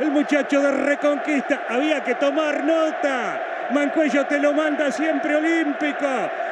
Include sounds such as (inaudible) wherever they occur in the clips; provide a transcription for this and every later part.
el muchacho de Reconquista. Había que tomar nota. Mancuello te lo manda siempre olímpico.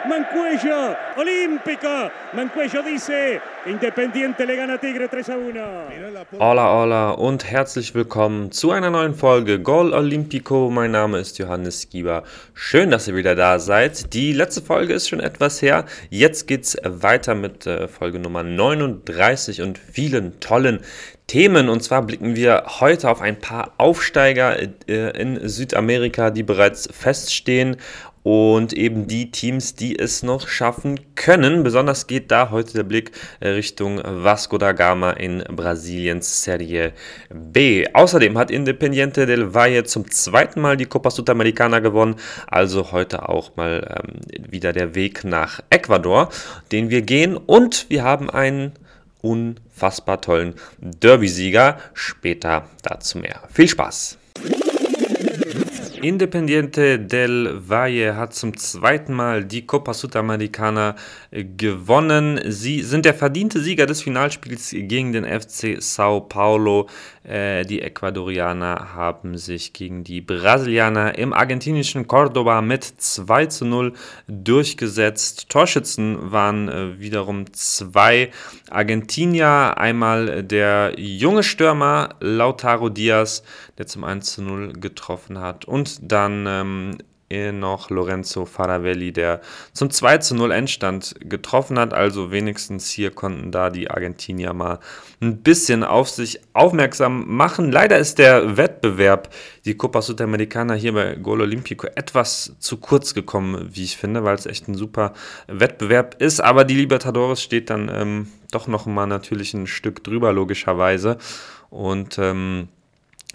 Mancuello, olímpico. Mancuello dice, Independiente le gana Tigre 3 a 1. Hola, hola und herzlich willkommen zu einer neuen Folge Gol Olympico. Mein Name ist Johannes Gieber. Schön, dass ihr wieder da seid. Die letzte Folge ist schon etwas her. Jetzt geht's weiter mit äh, Folge Nummer 39 und vielen tollen Themen. Und zwar blicken wir heute auf ein paar Aufsteiger äh, in Südamerika, die bereits feststehen und eben die Teams, die es noch schaffen können. Besonders geht da heute der Blick äh, Richtung Vasco da Gama in Brasiliens Serie B. Außerdem hat Independiente del Valle zum zweiten Mal die Copa Sudamericana gewonnen, also heute auch mal ähm, wieder der Weg nach Ecuador, den wir gehen und wir haben einen unfassbar tollen Derby-Sieger. Später dazu mehr. Viel Spaß! Independiente del Valle hat zum zweiten Mal die Copa Sudamericana gewonnen. Sie sind der verdiente Sieger des Finalspiels gegen den FC Sao Paulo. Äh, die Ecuadorianer haben sich gegen die Brasilianer im argentinischen Cordoba mit 2 zu 0 durchgesetzt. Torschützen waren äh, wiederum zwei Argentinier. Einmal der junge Stürmer Lautaro Diaz, der zum 1 zu 0 getroffen hat. Und dann ähm, noch Lorenzo Faravelli, der zum 2 zu 0 Endstand getroffen hat. Also wenigstens hier konnten da die Argentinier mal ein bisschen auf sich aufmerksam machen. Leider ist der Wettbewerb, die Copa Sudamericana hier bei Gol Olimpico, etwas zu kurz gekommen, wie ich finde, weil es echt ein super Wettbewerb ist. Aber die Libertadores steht dann ähm, doch noch mal natürlich ein Stück drüber, logischerweise. Und ähm,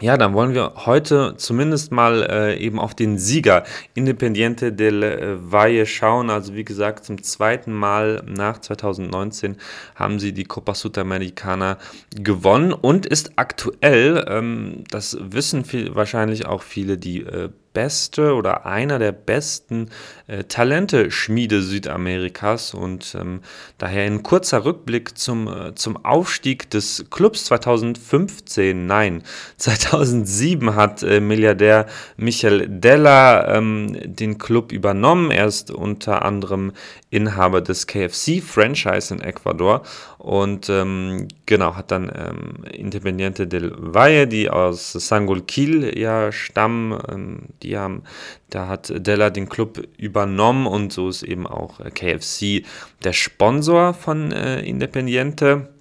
ja, dann wollen wir heute zumindest mal äh, eben auf den Sieger Independiente del äh, Valle schauen. Also wie gesagt, zum zweiten Mal nach 2019 haben sie die Copa Sudamericana gewonnen und ist aktuell, ähm, das wissen viel, wahrscheinlich auch viele, die äh, beste oder einer der besten äh, Talente-Schmiede Südamerikas und ähm, daher ein kurzer Rückblick zum, äh, zum Aufstieg des Clubs 2015. Nein, (laughs) 2007 hat äh, Milliardär Michel Della ähm, den Club übernommen. Er ist unter anderem Inhaber des KFC-Franchise in Ecuador und ähm, genau, hat dann ähm, Independiente del Valle, die aus Sangolquil ja stammen, ähm, die haben, da hat Della den Club übernommen und so ist eben auch äh, KFC der Sponsor von äh, Independiente.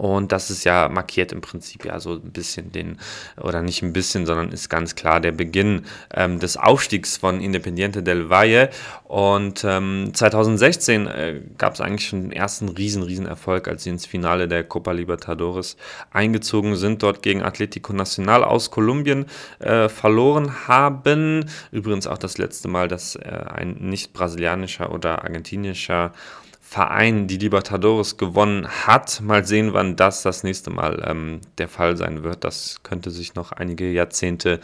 Und das ist ja markiert im Prinzip ja so ein bisschen den, oder nicht ein bisschen, sondern ist ganz klar der Beginn ähm, des Aufstiegs von Independiente del Valle. Und ähm, 2016 äh, gab es eigentlich schon den ersten riesen, riesen Erfolg, als sie ins Finale der Copa Libertadores eingezogen sind, dort gegen Atlético Nacional aus Kolumbien äh, verloren haben. Übrigens auch das letzte Mal, dass äh, ein nicht brasilianischer oder argentinischer Verein die Libertadores gewonnen hat. Mal sehen, wann das das nächste Mal ähm, der Fall sein wird. Das könnte sich noch einige Jahrzehnte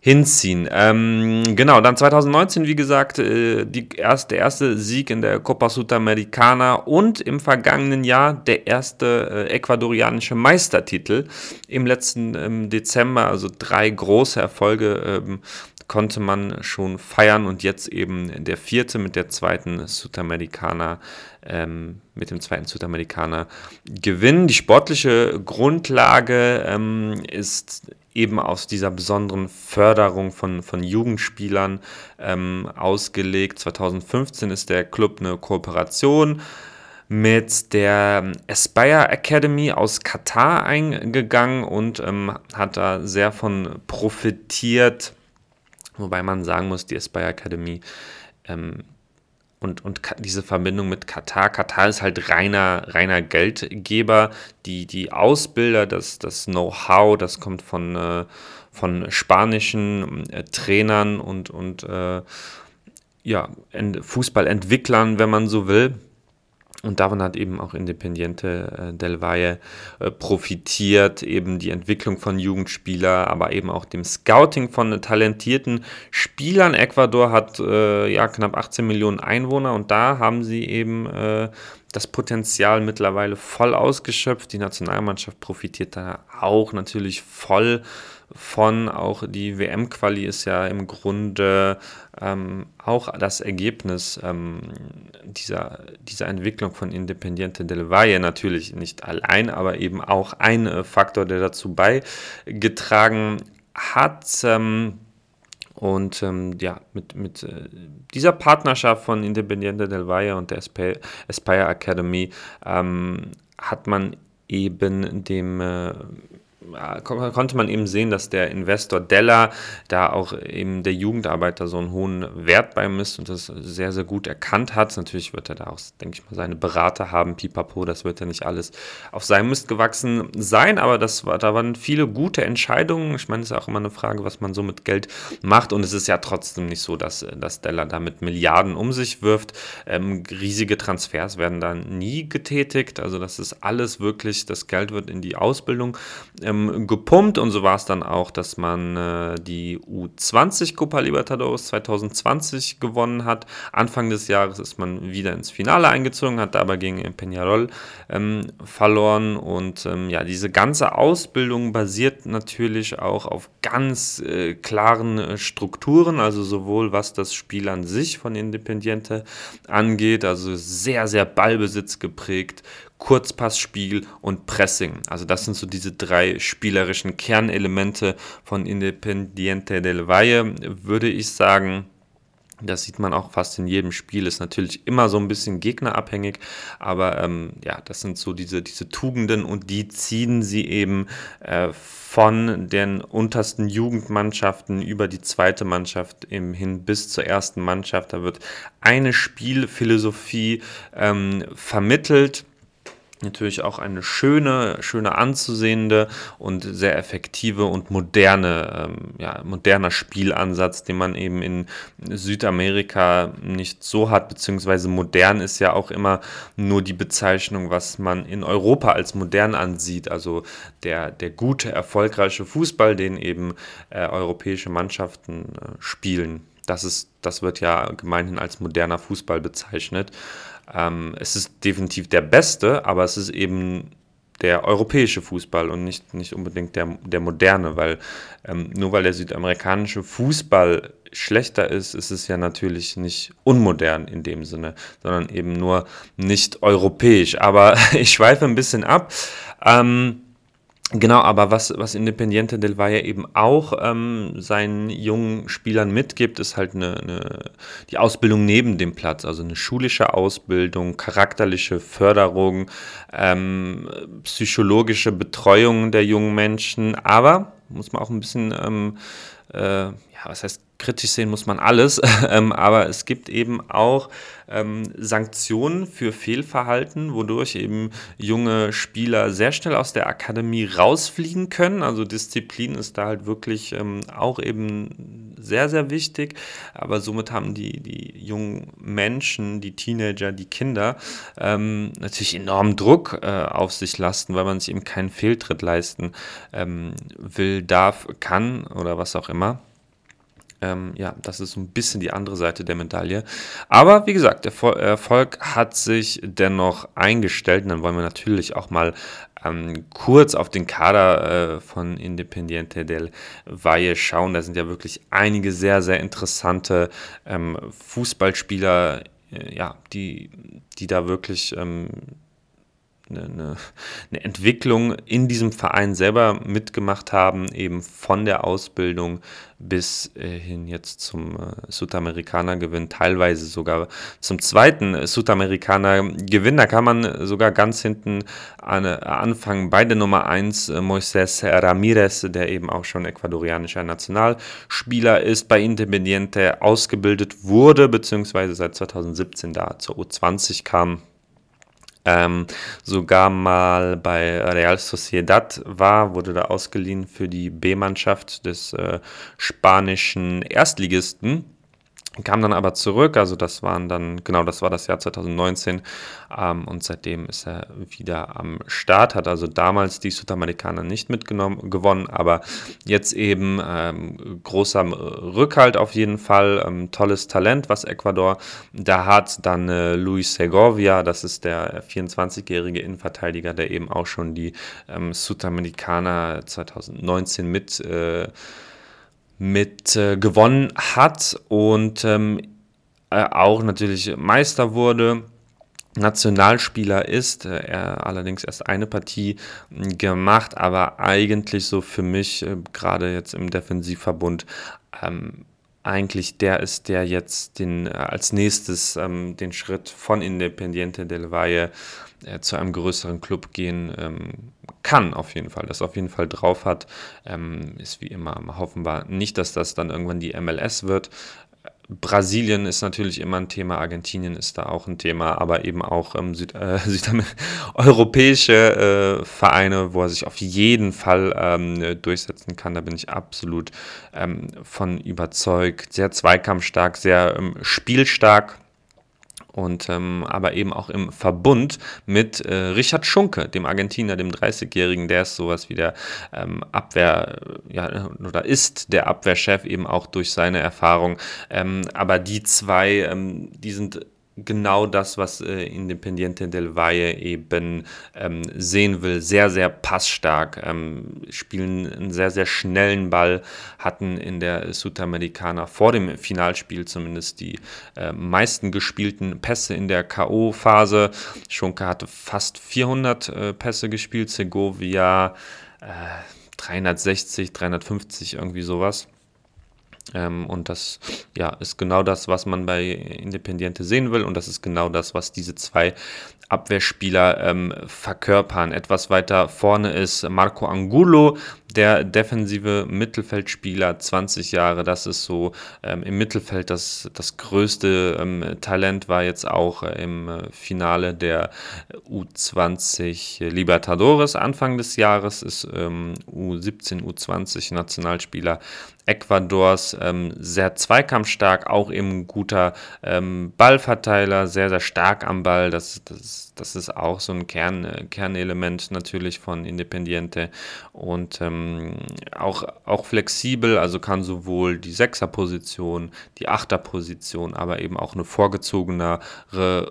hinziehen. Ähm, genau, dann 2019, wie gesagt, äh, die erste, der erste Sieg in der Copa Sudamericana und im vergangenen Jahr der erste äh, ecuadorianische Meistertitel im letzten ähm, Dezember. Also drei große Erfolge ähm, konnte man schon feiern und jetzt eben der vierte mit der zweiten Südamerikaner, ähm, mit dem zweiten Südamerikaner gewinnen. Die sportliche Grundlage ähm, ist eben aus dieser besonderen Förderung von, von Jugendspielern ähm, ausgelegt. 2015 ist der Club eine Kooperation mit der Aspire Academy aus Katar eingegangen und ähm, hat da sehr von profitiert Wobei man sagen muss, die Aspire Academy ähm, und, und diese Verbindung mit Katar. Katar ist halt reiner, reiner Geldgeber. Die, die Ausbilder, das, das Know-how, das kommt von, äh, von spanischen äh, Trainern und, und äh, ja, Fußballentwicklern, wenn man so will. Und davon hat eben auch Independiente äh, del Valle äh, profitiert, eben die Entwicklung von Jugendspielern, aber eben auch dem Scouting von talentierten Spielern. Ecuador hat äh, ja knapp 18 Millionen Einwohner und da haben sie eben das Potenzial mittlerweile voll ausgeschöpft. Die Nationalmannschaft profitiert da auch natürlich voll von. Auch die WM-Quali ist ja im Grunde ähm, auch das Ergebnis ähm, dieser, dieser Entwicklung von Independiente del Valle. Natürlich nicht allein, aber eben auch ein äh, Faktor, der dazu beigetragen hat. Ähm, und ähm, ja, mit, mit äh, dieser Partnerschaft von Independiente del Valle und der Aspire Academy ähm, hat man eben dem äh, konnte man eben sehen, dass der Investor Della da auch eben der Jugendarbeiter so einen hohen Wert bei misst und das sehr, sehr gut erkannt hat. Natürlich wird er da auch, denke ich mal, seine Berater haben, pipapo, das wird ja nicht alles auf seinem Mist gewachsen sein, aber das war, da waren viele gute Entscheidungen. Ich meine, es ist auch immer eine Frage, was man so mit Geld macht und es ist ja trotzdem nicht so, dass, dass Della da mit Milliarden um sich wirft. Ähm, riesige Transfers werden da nie getätigt, also das ist alles wirklich, das Geld wird in die Ausbildung ähm, gepumpt und so war es dann auch, dass man äh, die U20 Copa Libertadores 2020 gewonnen hat. Anfang des Jahres ist man wieder ins Finale eingezogen, hat aber gegen Peñarol ähm, verloren und ähm, ja, diese ganze Ausbildung basiert natürlich auch auf ganz äh, klaren äh, Strukturen, also sowohl was das Spiel an sich von Independiente angeht, also sehr, sehr Ballbesitz geprägt, Kurzpassspiel und Pressing. Also das sind so diese drei spielerischen Kernelemente von Independiente del Valle, würde ich sagen. Das sieht man auch fast in jedem Spiel, ist natürlich immer so ein bisschen gegnerabhängig, aber ähm, ja, das sind so diese, diese Tugenden und die ziehen sie eben äh, von den untersten Jugendmannschaften über die zweite Mannschaft im hin bis zur ersten Mannschaft. Da wird eine Spielphilosophie ähm, vermittelt natürlich auch eine schöne, schöne anzusehende und sehr effektive und moderne, ähm, ja, moderner Spielansatz, den man eben in Südamerika nicht so hat, beziehungsweise modern ist ja auch immer nur die Bezeichnung, was man in Europa als modern ansieht, also der, der gute, erfolgreiche Fußball, den eben äh, europäische Mannschaften äh, spielen. Das, ist, das wird ja gemeinhin als moderner Fußball bezeichnet. Ähm, es ist definitiv der beste, aber es ist eben der europäische Fußball und nicht, nicht unbedingt der, der moderne, weil ähm, nur weil der südamerikanische Fußball schlechter ist, ist es ja natürlich nicht unmodern in dem Sinne, sondern eben nur nicht europäisch. Aber (laughs) ich schweife ein bisschen ab. Ähm, Genau, aber was, was Independiente del Valle eben auch ähm, seinen jungen Spielern mitgibt, ist halt eine, eine, die Ausbildung neben dem Platz, also eine schulische Ausbildung, charakterliche Förderung, ähm, psychologische Betreuung der jungen Menschen, aber muss man auch ein bisschen, ähm, äh, ja, was heißt kritisch sehen muss man alles, (laughs) ähm, aber es gibt eben auch ähm, Sanktionen für Fehlverhalten, wodurch eben junge Spieler sehr schnell aus der Akademie rausfliegen können. Also Disziplin ist da halt wirklich ähm, auch eben sehr, sehr wichtig. Aber somit haben die, die jungen Menschen, die Teenager, die Kinder ähm, natürlich enormen Druck äh, auf sich lasten, weil man sich eben keinen Fehltritt leisten ähm, will, darf, kann oder was auch immer. Ähm, ja, das ist ein bisschen die andere Seite der Medaille. Aber wie gesagt, der Erfolg hat sich dennoch eingestellt. Und dann wollen wir natürlich auch mal ähm, kurz auf den Kader äh, von Independiente del Valle schauen. Da sind ja wirklich einige sehr, sehr interessante ähm, Fußballspieler, äh, ja, die, die da wirklich ähm, eine, eine, Entwicklung in diesem Verein selber mitgemacht haben, eben von der Ausbildung bis äh, hin jetzt zum äh, Südamerikaner-Gewinn, teilweise sogar zum zweiten Südamerikaner-Gewinn. Da kann man sogar ganz hinten an, anfangen bei der Nummer 1, äh, Moises Ramirez, der eben auch schon ecuadorianischer Nationalspieler ist, bei Independiente ausgebildet wurde, beziehungsweise seit 2017 da zur U20 kam ähm, sogar mal bei Real Sociedad war, wurde da ausgeliehen für die B-Mannschaft des äh, spanischen Erstligisten. Kam dann aber zurück, also das waren dann, genau, das war das Jahr 2019 ähm, und seitdem ist er wieder am Start, hat also damals die Südamerikaner nicht mitgenommen, gewonnen, aber jetzt eben ähm, großer Rückhalt auf jeden Fall, ähm, tolles Talent, was Ecuador da hat, dann äh, Luis Segovia, das ist der 24-jährige Innenverteidiger, der eben auch schon die ähm, Südamerikaner 2019 mit äh, mit äh, gewonnen hat und ähm, äh, auch natürlich Meister wurde. Nationalspieler ist, äh, er allerdings erst eine Partie gemacht, aber eigentlich so für mich, äh, gerade jetzt im Defensivverbund, ähm, eigentlich der ist, der jetzt den, äh, als nächstes ähm, den Schritt von Independiente del Valle äh, zu einem größeren Club gehen ähm, kann, auf jeden Fall, das auf jeden Fall drauf hat, ähm, ist wie immer, hoffen wir nicht, dass das dann irgendwann die MLS wird. Brasilien ist natürlich immer ein Thema, Argentinien ist da auch ein Thema, aber eben auch ähm, Süd, äh, (laughs) europäische äh, Vereine, wo er sich auf jeden Fall ähm, durchsetzen kann. Da bin ich absolut ähm, von überzeugt. Sehr zweikampfstark, sehr ähm, spielstark und ähm, aber eben auch im Verbund mit äh, Richard Schunke, dem Argentinier, dem 30-Jährigen, der ist sowas wie der ähm, Abwehr, ja, oder ist der Abwehrchef eben auch durch seine Erfahrung. Ähm, aber die zwei, ähm, die sind genau das, was äh, Independiente del Valle eben ähm, sehen will. Sehr, sehr passstark, ähm, spielen einen sehr, sehr schnellen Ball, hatten in der Südamerikaner vor dem Finalspiel zumindest die äh, meisten gespielten Pässe in der K.O.-Phase. Schunke hatte fast 400 äh, Pässe gespielt, Segovia 360, äh, 350, irgendwie sowas. Ähm, und das ja, ist genau das, was man bei Independiente sehen will. Und das ist genau das, was diese zwei Abwehrspieler ähm, verkörpern. Etwas weiter vorne ist Marco Angulo, der defensive Mittelfeldspieler, 20 Jahre. Das ist so ähm, im Mittelfeld das, das größte ähm, Talent, war jetzt auch äh, im äh, Finale der U20 Libertadores Anfang des Jahres, ist ähm, U17, U20 Nationalspieler Ecuadors, ähm, sehr zweikampfstark, auch eben guter ähm, Ballverteiler, sehr, sehr stark am Ball. Das, das, das ist auch so ein Kern, äh, Kernelement natürlich von Independiente und ähm, auch, auch flexibel, also kann sowohl die Sechserposition, die Achterposition, aber eben auch eine vorgezogenere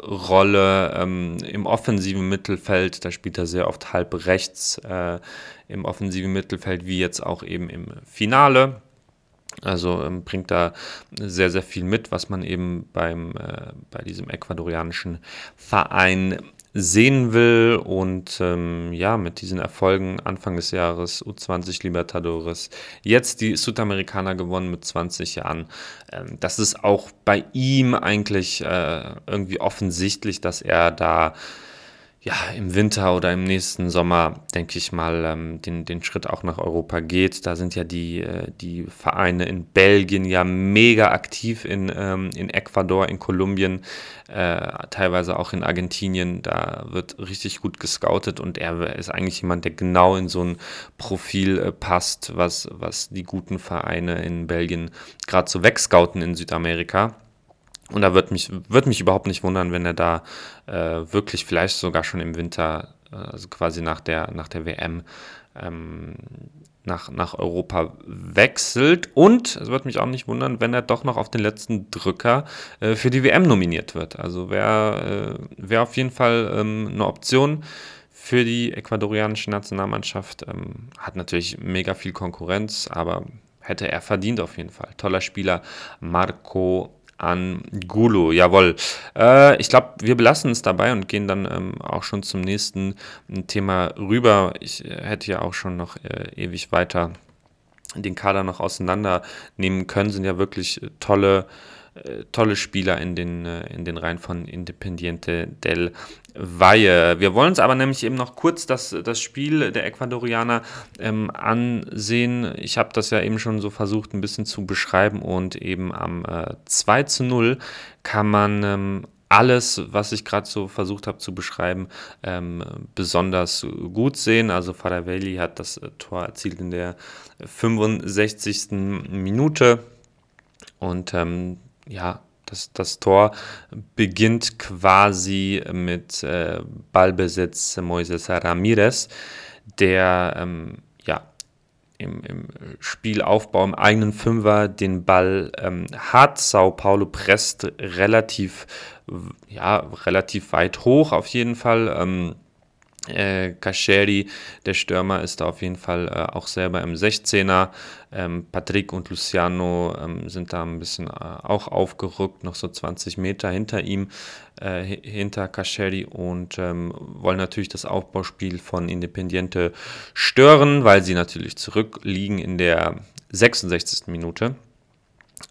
Rolle ähm, im offensiven Mittelfeld. Da spielt er sehr oft halb rechts äh, im offensiven Mittelfeld, wie jetzt auch eben im Finale. Also ähm, bringt da sehr, sehr viel mit, was man eben beim, äh, bei diesem ecuadorianischen Verein sehen will. Und ähm, ja, mit diesen Erfolgen Anfang des Jahres U20 Libertadores, jetzt die Südamerikaner gewonnen mit 20 Jahren. Ähm, das ist auch bei ihm eigentlich äh, irgendwie offensichtlich, dass er da ja, im Winter oder im nächsten Sommer, denke ich mal, ähm, den, den Schritt auch nach Europa geht. Da sind ja die, äh, die Vereine in Belgien ja mega aktiv in, ähm, in Ecuador, in Kolumbien, äh, teilweise auch in Argentinien. Da wird richtig gut gescoutet und er ist eigentlich jemand, der genau in so ein Profil äh, passt, was, was die guten Vereine in Belgien gerade so wegscouten in Südamerika. Und da wird mich, wird mich überhaupt nicht wundern, wenn er da äh, wirklich vielleicht sogar schon im Winter, äh, also quasi nach der, nach der WM, ähm, nach, nach Europa wechselt. Und es wird mich auch nicht wundern, wenn er doch noch auf den letzten Drücker äh, für die WM nominiert wird. Also wäre äh, wär auf jeden Fall ähm, eine Option für die ecuadorianische Nationalmannschaft. Ähm, hat natürlich mega viel Konkurrenz, aber hätte er verdient auf jeden Fall. Toller Spieler, Marco an Gulu. Jawohl. Äh, ich glaube, wir belassen es dabei und gehen dann ähm, auch schon zum nächsten Thema rüber. Ich äh, hätte ja auch schon noch äh, ewig weiter den Kader noch auseinandernehmen können. Sind ja wirklich äh, tolle tolle Spieler in den, äh, in den Reihen von Independiente del Valle. Wir wollen uns aber nämlich eben noch kurz das, das Spiel der Ecuadorianer ähm, ansehen. Ich habe das ja eben schon so versucht, ein bisschen zu beschreiben und eben am äh, 2 zu 0 kann man ähm, alles, was ich gerade so versucht habe zu beschreiben, ähm, besonders gut sehen. Also Faravelli hat das äh, Tor erzielt in der 65. Minute und ähm, ja, das, das Tor beginnt quasi mit äh, Ballbesitz Moises Ramirez, der ähm, ja, im, im, Spielaufbau im eigenen Fünfer den Ball ähm, hat. Sao Paulo presst relativ, ja, relativ weit hoch auf jeden Fall. Ähm, äh, Kascheri, der Stürmer, ist da auf jeden Fall äh, auch selber im 16er. Ähm, Patrick und Luciano ähm, sind da ein bisschen äh, auch aufgerückt, noch so 20 Meter hinter ihm, äh, hinter Kascheri und ähm, wollen natürlich das Aufbauspiel von Independiente stören, weil sie natürlich zurückliegen in der 66. Minute.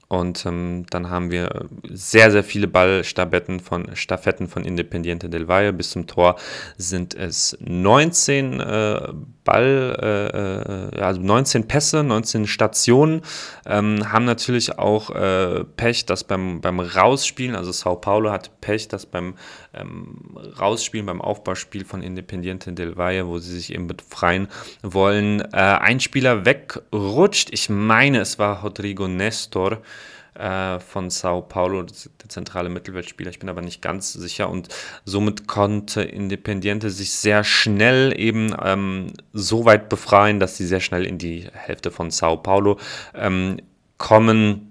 Und ähm, dann haben wir sehr, sehr viele Ballstaffetten von, Staffetten von Independiente del Valle. Bis zum Tor sind es 19 äh, Ball, äh, äh also 19 Pässe, 19 Stationen. Ähm, haben natürlich auch äh, Pech, dass beim, beim Rausspielen, also Sao Paulo hat Pech, dass beim ähm, Rausspielen, beim Aufbauspiel von Independiente del Valle, wo sie sich eben befreien wollen, äh, ein Spieler wegrutscht. Ich meine, es war Rodrigo Nestor äh, von Sao Paulo, der zentrale Mittelfeldspieler. Ich bin aber nicht ganz sicher und somit konnte Independiente sich sehr schnell eben ähm, so weit befreien, dass sie sehr schnell in die Hälfte von Sao Paulo ähm, kommen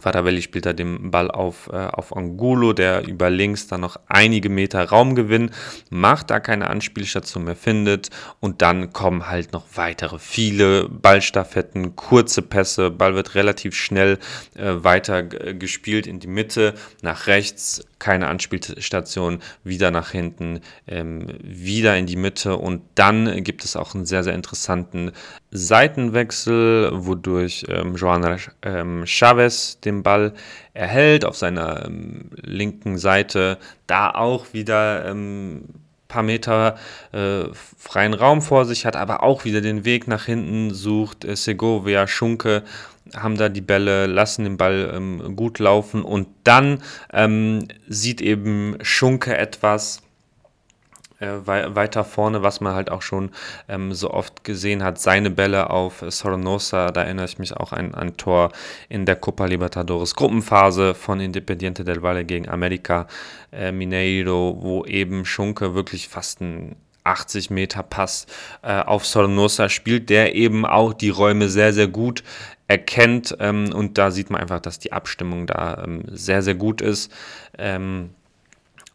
Faravelli spielt da den Ball auf, äh, auf Angulo, der über links dann noch einige Meter Raum gewinnt, macht da keine Anspielstation mehr findet und dann kommen halt noch weitere viele Ballstaffetten, kurze Pässe, Ball wird relativ schnell äh, weiter gespielt in die Mitte, nach rechts, keine Anspielstation, wieder nach hinten, ähm, wieder in die Mitte und dann gibt es auch einen sehr, sehr interessanten Seitenwechsel, wodurch ähm, Joana ähm, Chavez den Ball erhält auf seiner ähm, linken Seite, da auch wieder ähm, paar Meter äh, freien Raum vor sich hat, aber auch wieder den Weg nach hinten sucht. Äh, Segovia, Schunke haben da die Bälle, lassen den Ball ähm, gut laufen und dann ähm, sieht eben Schunke etwas weiter vorne, was man halt auch schon ähm, so oft gesehen hat. Seine Bälle auf Soronosa, da erinnere ich mich auch an ein Tor in der Copa Libertadores Gruppenphase von Independiente del Valle gegen America äh, Mineiro, wo eben Schunke wirklich fast ein 80 Meter Pass äh, auf Sornosa spielt, der eben auch die Räume sehr, sehr gut erkennt. Ähm, und da sieht man einfach, dass die Abstimmung da ähm, sehr, sehr gut ist. Ähm,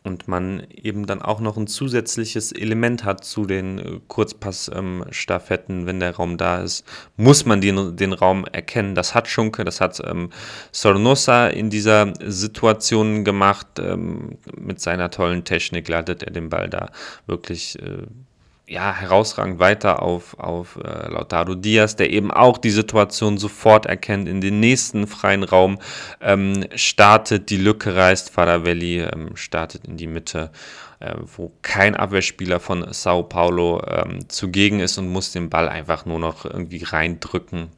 und man eben dann auch noch ein zusätzliches Element hat zu den äh, Kurzpassstaffetten, wenn der Raum da ist, muss man den, den Raum erkennen. Das hat Schunke, das hat ähm, Sornosa in dieser Situation gemacht. Ähm, mit seiner tollen Technik leitet er den Ball da wirklich äh, ja, herausragend weiter auf, auf äh, Lautaro Diaz, der eben auch die Situation sofort erkennt, in den nächsten freien Raum ähm, startet, die Lücke reißt, Faravelli ähm, startet in die Mitte, äh, wo kein Abwehrspieler von Sao Paulo ähm, zugegen ist und muss den Ball einfach nur noch irgendwie reindrücken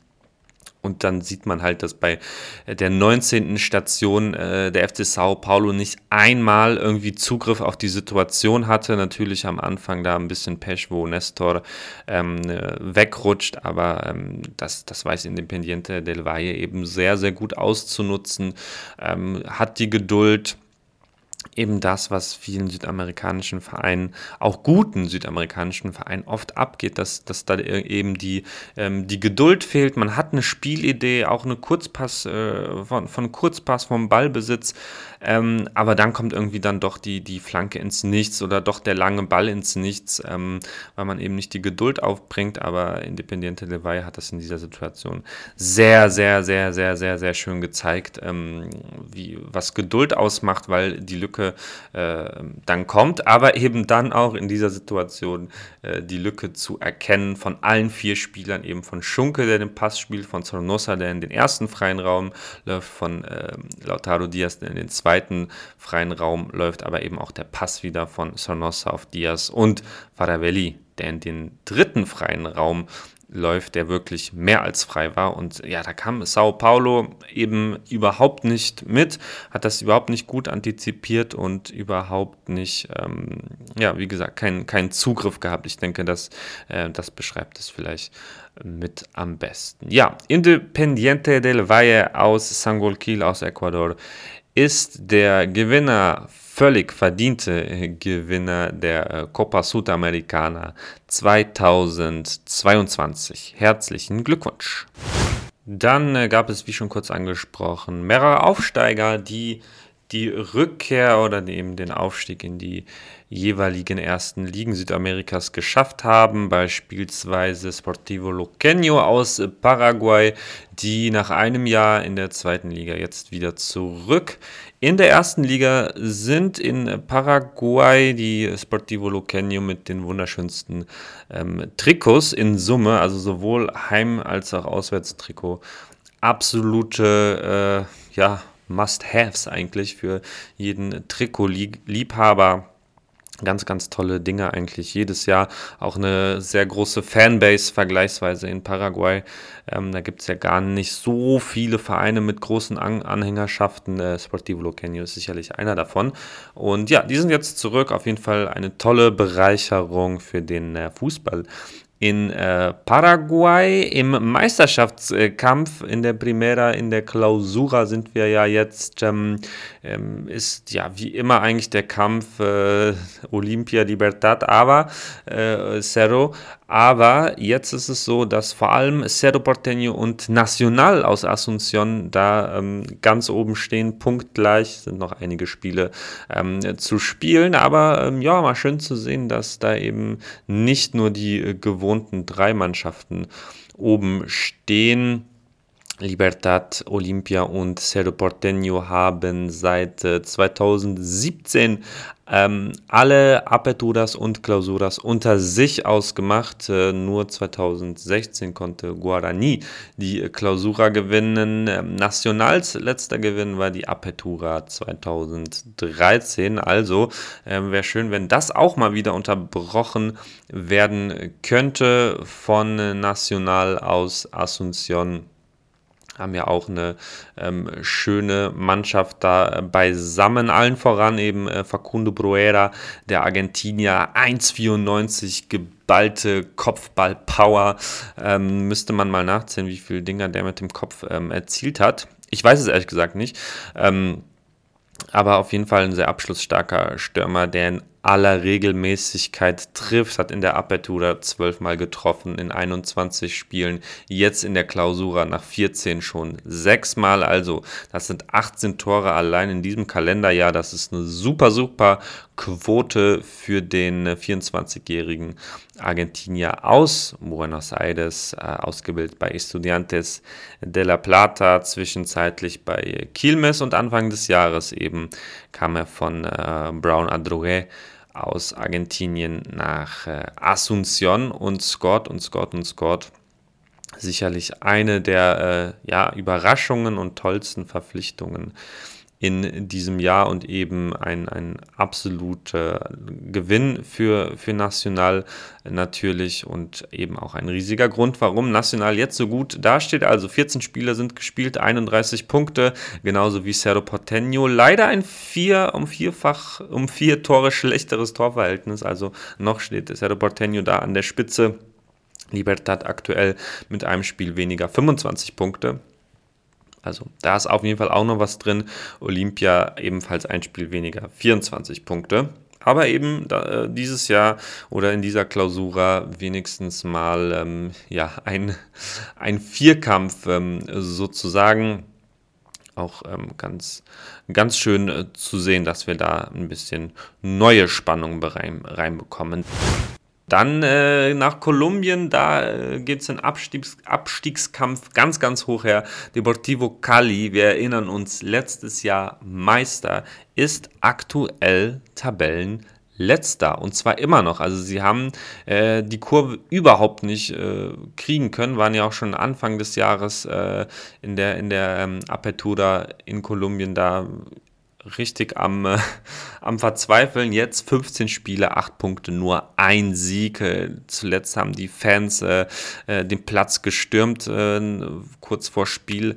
und dann sieht man halt, dass bei der 19. Station äh, der FC Sao Paulo nicht einmal irgendwie Zugriff auf die Situation hatte. Natürlich am Anfang da ein bisschen Pech, wo Nestor ähm, äh, wegrutscht, aber ähm, das, das weiß Independiente del Valle eben sehr, sehr gut auszunutzen. Ähm, hat die Geduld eben das, was vielen südamerikanischen Vereinen, auch guten südamerikanischen Vereinen oft abgeht, dass, dass da eben die, ähm, die Geduld fehlt. Man hat eine Spielidee, auch eine Kurzpass, äh, von, von Kurzpass vom Ballbesitz, ähm, aber dann kommt irgendwie dann doch die, die Flanke ins Nichts oder doch der lange Ball ins Nichts, ähm, weil man eben nicht die Geduld aufbringt, aber Independiente del hat das in dieser Situation sehr, sehr, sehr, sehr, sehr, sehr schön gezeigt, ähm, wie, was Geduld ausmacht, weil die Lücke Lücke äh, dann kommt, aber eben dann auch in dieser Situation äh, die Lücke zu erkennen von allen vier Spielern, eben von Schunke, der den Pass spielt, von Zornosa, der in den ersten freien Raum läuft, von äh, Lautaro Diaz, der in den zweiten freien Raum läuft, aber eben auch der Pass wieder von Zornosa auf Diaz und Faravelli, der in den dritten freien Raum läuft, der wirklich mehr als frei war. Und ja, da kam Sao Paulo eben überhaupt nicht mit, hat das überhaupt nicht gut antizipiert und überhaupt nicht, ähm, ja, wie gesagt, keinen kein Zugriff gehabt. Ich denke, dass, äh, das beschreibt es vielleicht mit am besten. Ja, Independiente del Valle aus Sangolquil aus Ecuador ist der Gewinner, völlig verdiente Gewinner der Copa Sudamericana 2022. Herzlichen Glückwunsch! Dann äh, gab es, wie schon kurz angesprochen, mehrere Aufsteiger, die die Rückkehr oder eben den Aufstieg in die jeweiligen ersten Ligen Südamerikas geschafft haben, beispielsweise Sportivo Luqueño aus Paraguay, die nach einem Jahr in der zweiten Liga jetzt wieder zurück in der ersten Liga sind in Paraguay die Sportivo Luqueño mit den wunderschönsten ähm, Trikots in Summe, also sowohl Heim- als auch Auswärtstrikot. Absolute äh, ja, Must-Haves eigentlich für jeden Trikotliebhaber. Ganz, ganz tolle Dinge eigentlich jedes Jahr. Auch eine sehr große Fanbase vergleichsweise in Paraguay. Ähm, da gibt es ja gar nicht so viele Vereine mit großen An Anhängerschaften. Äh, Sportivo Luqueño ist sicherlich einer davon. Und ja, die sind jetzt zurück. Auf jeden Fall eine tolle Bereicherung für den äh, Fußball in äh, Paraguay im Meisterschaftskampf in der Primera, in der Clausura sind wir ja jetzt, ähm, ähm, ist ja wie immer eigentlich der Kampf äh, Olympia Libertad, aber äh, Cerro, aber jetzt ist es so, dass vor allem Cerro Porteño und Nacional aus Asunción da ähm, ganz oben stehen, punktgleich. Sind noch einige Spiele ähm, zu spielen, aber ähm, ja, mal schön zu sehen, dass da eben nicht nur die äh, gewohnten drei Mannschaften oben stehen. Libertad, Olympia und Cerro Porteño haben seit 2017 äh, ähm, alle Aperturas und Clausuras unter sich ausgemacht. Äh, nur 2016 konnte Guarani die Clausura gewinnen. Ähm, Nationals letzter Gewinn war die Apertura 2013. Also äh, wäre schön, wenn das auch mal wieder unterbrochen werden könnte von Nacional aus Asunción haben ja auch eine ähm, schöne Mannschaft da beisammen. Allen voran eben äh, Facundo Bruera, der Argentinier, 1,94 geballte Kopfballpower. Ähm, müsste man mal nachzählen, wie viele Dinger der mit dem Kopf ähm, erzielt hat. Ich weiß es ehrlich gesagt nicht. Ähm, aber auf jeden Fall ein sehr abschlussstarker Stürmer, der in aller Regelmäßigkeit trifft, hat in der Apertura zwölfmal getroffen in 21 Spielen, jetzt in der Klausura nach 14 schon sechsmal, also das sind 18 Tore allein in diesem Kalenderjahr, das ist eine super, super Quote für den 24-jährigen Argentinier aus Buenos Aires, äh, ausgebildet bei Estudiantes de la Plata, zwischenzeitlich bei Quilmes und Anfang des Jahres eben kam er von äh, Brown Adrogué aus Argentinien nach äh, Asunción und Scott und Scott und Scott sicherlich eine der äh, ja, Überraschungen und tollsten Verpflichtungen in diesem Jahr und eben ein, ein absoluter Gewinn für, für National natürlich und eben auch ein riesiger Grund, warum National jetzt so gut dasteht. Also 14 Spiele sind gespielt, 31 Punkte, genauso wie Cerro Porteño. Leider ein vier um vierfach, um vier Tore schlechteres Torverhältnis. Also noch steht Cerro Porteño da an der Spitze. Libertad aktuell mit einem Spiel weniger 25 Punkte. Also da ist auf jeden Fall auch noch was drin. Olympia ebenfalls ein Spiel weniger, 24 Punkte. Aber eben da, äh, dieses Jahr oder in dieser Klausura wenigstens mal ähm, ja, ein, (laughs) ein Vierkampf ähm, sozusagen. Auch ähm, ganz, ganz schön äh, zu sehen, dass wir da ein bisschen neue Spannung rein, reinbekommen. Dann äh, nach Kolumbien, da äh, geht es in Abstiegs Abstiegskampf ganz, ganz hoch her. Deportivo Cali, wir erinnern uns, letztes Jahr Meister, ist aktuell Tabellenletzter und zwar immer noch. Also sie haben äh, die Kurve überhaupt nicht äh, kriegen können, waren ja auch schon Anfang des Jahres äh, in der, in der ähm, Apertura in Kolumbien da richtig am, äh, (laughs) am Verzweifeln. Jetzt 15 Spiele, 8 Punkte, nur ein Sieg. Äh, zuletzt haben die Fans äh, äh den Platz gestürmt, äh, kurz vor Spiel.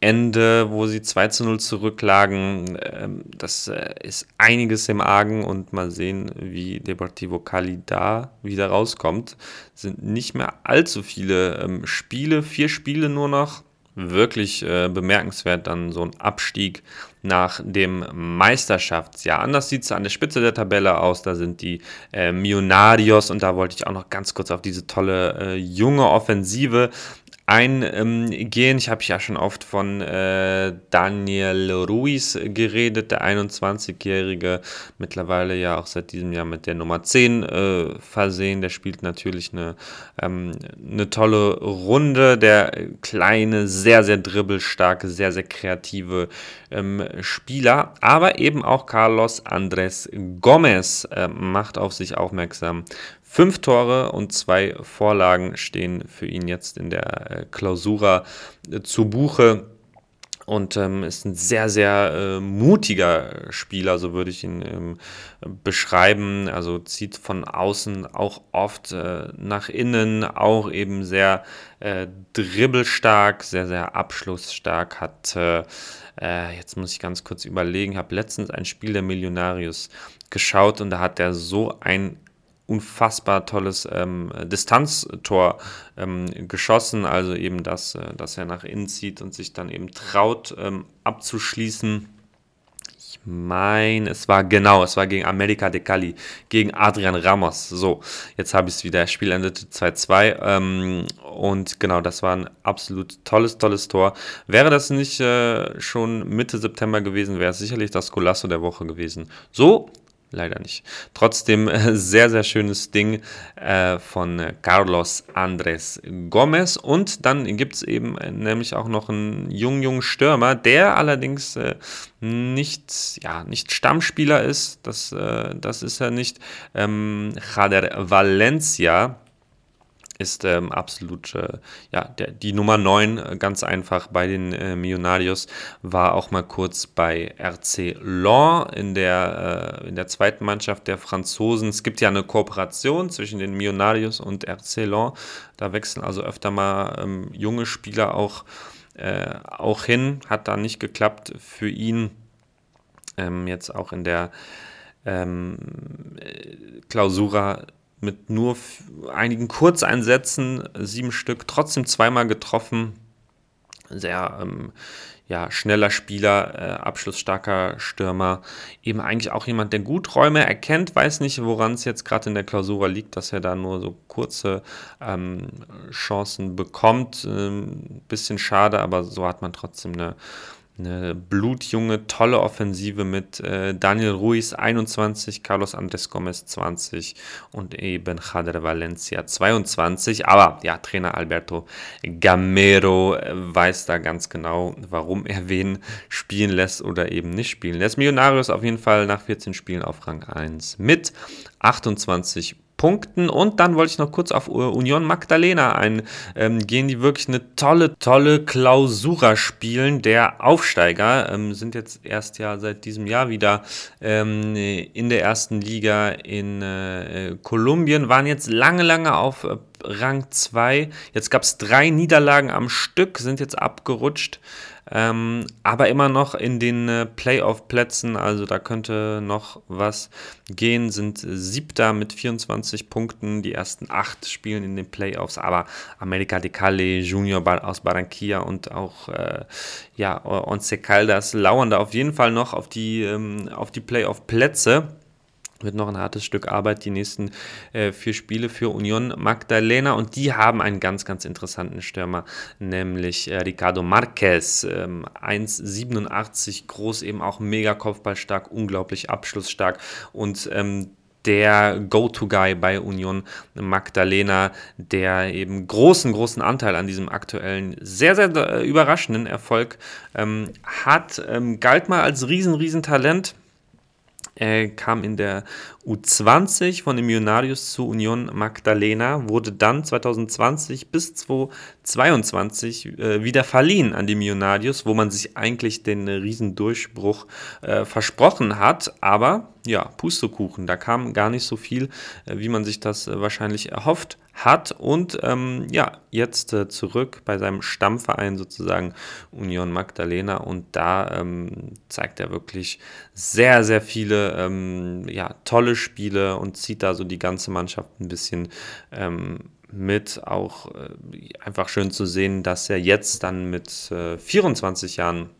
Ende, wo sie 2 zu 0 zurücklagen. Ähm, das äh, ist einiges im Argen und mal sehen, wie Deportivo Cali da wieder rauskommt. Sind nicht mehr allzu viele ähm, Spiele, vier Spiele nur noch. Wirklich äh, bemerkenswert dann so ein Abstieg nach dem Meisterschaftsjahr. Anders sieht es an der Spitze der Tabelle aus. Da sind die äh, Millonarios und da wollte ich auch noch ganz kurz auf diese tolle äh, junge Offensive eingehen. Ich habe ja schon oft von äh, Daniel Ruiz geredet, der 21-Jährige, mittlerweile ja auch seit diesem Jahr mit der Nummer 10 äh, versehen. Der spielt natürlich eine, ähm, eine tolle Runde. Der kleine, sehr, sehr dribbelstarke, sehr, sehr kreative ähm, Spieler, aber eben auch Carlos Andres Gomez äh, macht auf sich aufmerksam. Fünf Tore und zwei Vorlagen stehen für ihn jetzt in der äh, Klausura äh, zu Buche und ähm, ist ein sehr, sehr äh, mutiger Spieler, so würde ich ihn ähm, beschreiben. Also zieht von außen auch oft äh, nach innen, auch eben sehr äh, dribbelstark, sehr, sehr abschlussstark, hat, äh, jetzt muss ich ganz kurz überlegen, habe letztens ein Spiel der Millionarius geschaut und da hat er so ein unfassbar tolles ähm, Distanztor ähm, geschossen. Also eben das, äh, dass er nach innen zieht und sich dann eben traut ähm, abzuschließen. Ich meine, es war genau, es war gegen America de Cali, gegen Adrian Ramos. So, jetzt habe ich es wieder. Spiel endete 2-2. Ähm, und genau, das war ein absolut tolles, tolles Tor. Wäre das nicht äh, schon Mitte September gewesen, wäre es sicherlich das Golasso der Woche gewesen. So leider nicht. Trotzdem äh, sehr, sehr schönes Ding äh, von Carlos Andres Gomez. Und dann gibt es eben äh, nämlich auch noch einen jungen, jungen Stürmer, der allerdings nicht, ja, nicht Stammspieler ist. Das, das ist er nicht. Ähm, Jader Valencia ist ähm, absolut äh, ja, der, die Nummer 9, äh, ganz einfach bei den äh, Millonarios, war auch mal kurz bei RC Lens in der, äh, in der zweiten Mannschaft der Franzosen. Es gibt ja eine Kooperation zwischen den Millonarios und RC Lens. Da wechseln also öfter mal ähm, junge Spieler auch, äh, auch hin. Hat da nicht geklappt für ihn. Ähm, jetzt auch in der ähm, äh, Klausura mit nur einigen Kurzeinsätzen, sieben Stück, trotzdem zweimal getroffen. Sehr ähm, ja, schneller Spieler, äh, abschlussstarker Stürmer. Eben eigentlich auch jemand, der gut Räume erkennt, weiß nicht, woran es jetzt gerade in der Klausura liegt, dass er da nur so kurze ähm, Chancen bekommt. Ähm, bisschen schade, aber so hat man trotzdem eine eine blutjunge, tolle Offensive mit äh, Daniel Ruiz 21, Carlos Andres Gomez 20 und eben Jader Valencia 22. Aber ja, Trainer Alberto Gamero äh, weiß da ganz genau, warum er wen spielen lässt oder eben nicht spielen lässt. Millonarios auf jeden Fall nach 14 Spielen auf Rang 1 mit 28 Punkten. Und dann wollte ich noch kurz auf Union Magdalena eingehen, ähm, die wirklich eine tolle, tolle Klausura spielen. Der Aufsteiger ähm, sind jetzt erst ja seit diesem Jahr wieder ähm, in der ersten Liga in äh, Kolumbien, waren jetzt lange, lange auf äh, Rang 2. Jetzt gab es drei Niederlagen am Stück, sind jetzt abgerutscht ähm, aber immer noch in den äh, Playoff-Plätzen, also da könnte noch was gehen, sind siebter mit 24 Punkten, die ersten acht spielen in den Playoffs, aber America de Cali, Junior aus Barranquilla und auch äh, ja, Once Caldas lauern da auf jeden Fall noch auf die, ähm, auf die Playoff-Plätze wird noch ein hartes Stück Arbeit, die nächsten äh, vier Spiele für Union Magdalena. Und die haben einen ganz, ganz interessanten Stürmer, nämlich äh, Ricardo Marquez. Ähm, 1,87 groß, eben auch mega kopfballstark, unglaublich abschlussstark. Und ähm, der Go-To-Guy bei Union Magdalena, der eben großen, großen Anteil an diesem aktuellen, sehr, sehr äh, überraschenden Erfolg ähm, hat. Ähm, galt mal als riesen, riesen Talent er kam in der U20 von den Millonarios zu Union Magdalena, wurde dann 2020 bis 2022 äh, wieder verliehen an die Millonarios, wo man sich eigentlich den Riesendurchbruch äh, versprochen hat. Aber ja, Pustekuchen, da kam gar nicht so viel, äh, wie man sich das äh, wahrscheinlich erhofft hat und ähm, ja, jetzt äh, zurück bei seinem Stammverein sozusagen Union Magdalena und da ähm, zeigt er wirklich sehr, sehr viele ähm, ja, tolle Spiele und zieht da so die ganze Mannschaft ein bisschen ähm, mit. Auch äh, einfach schön zu sehen, dass er jetzt dann mit äh, 24 Jahren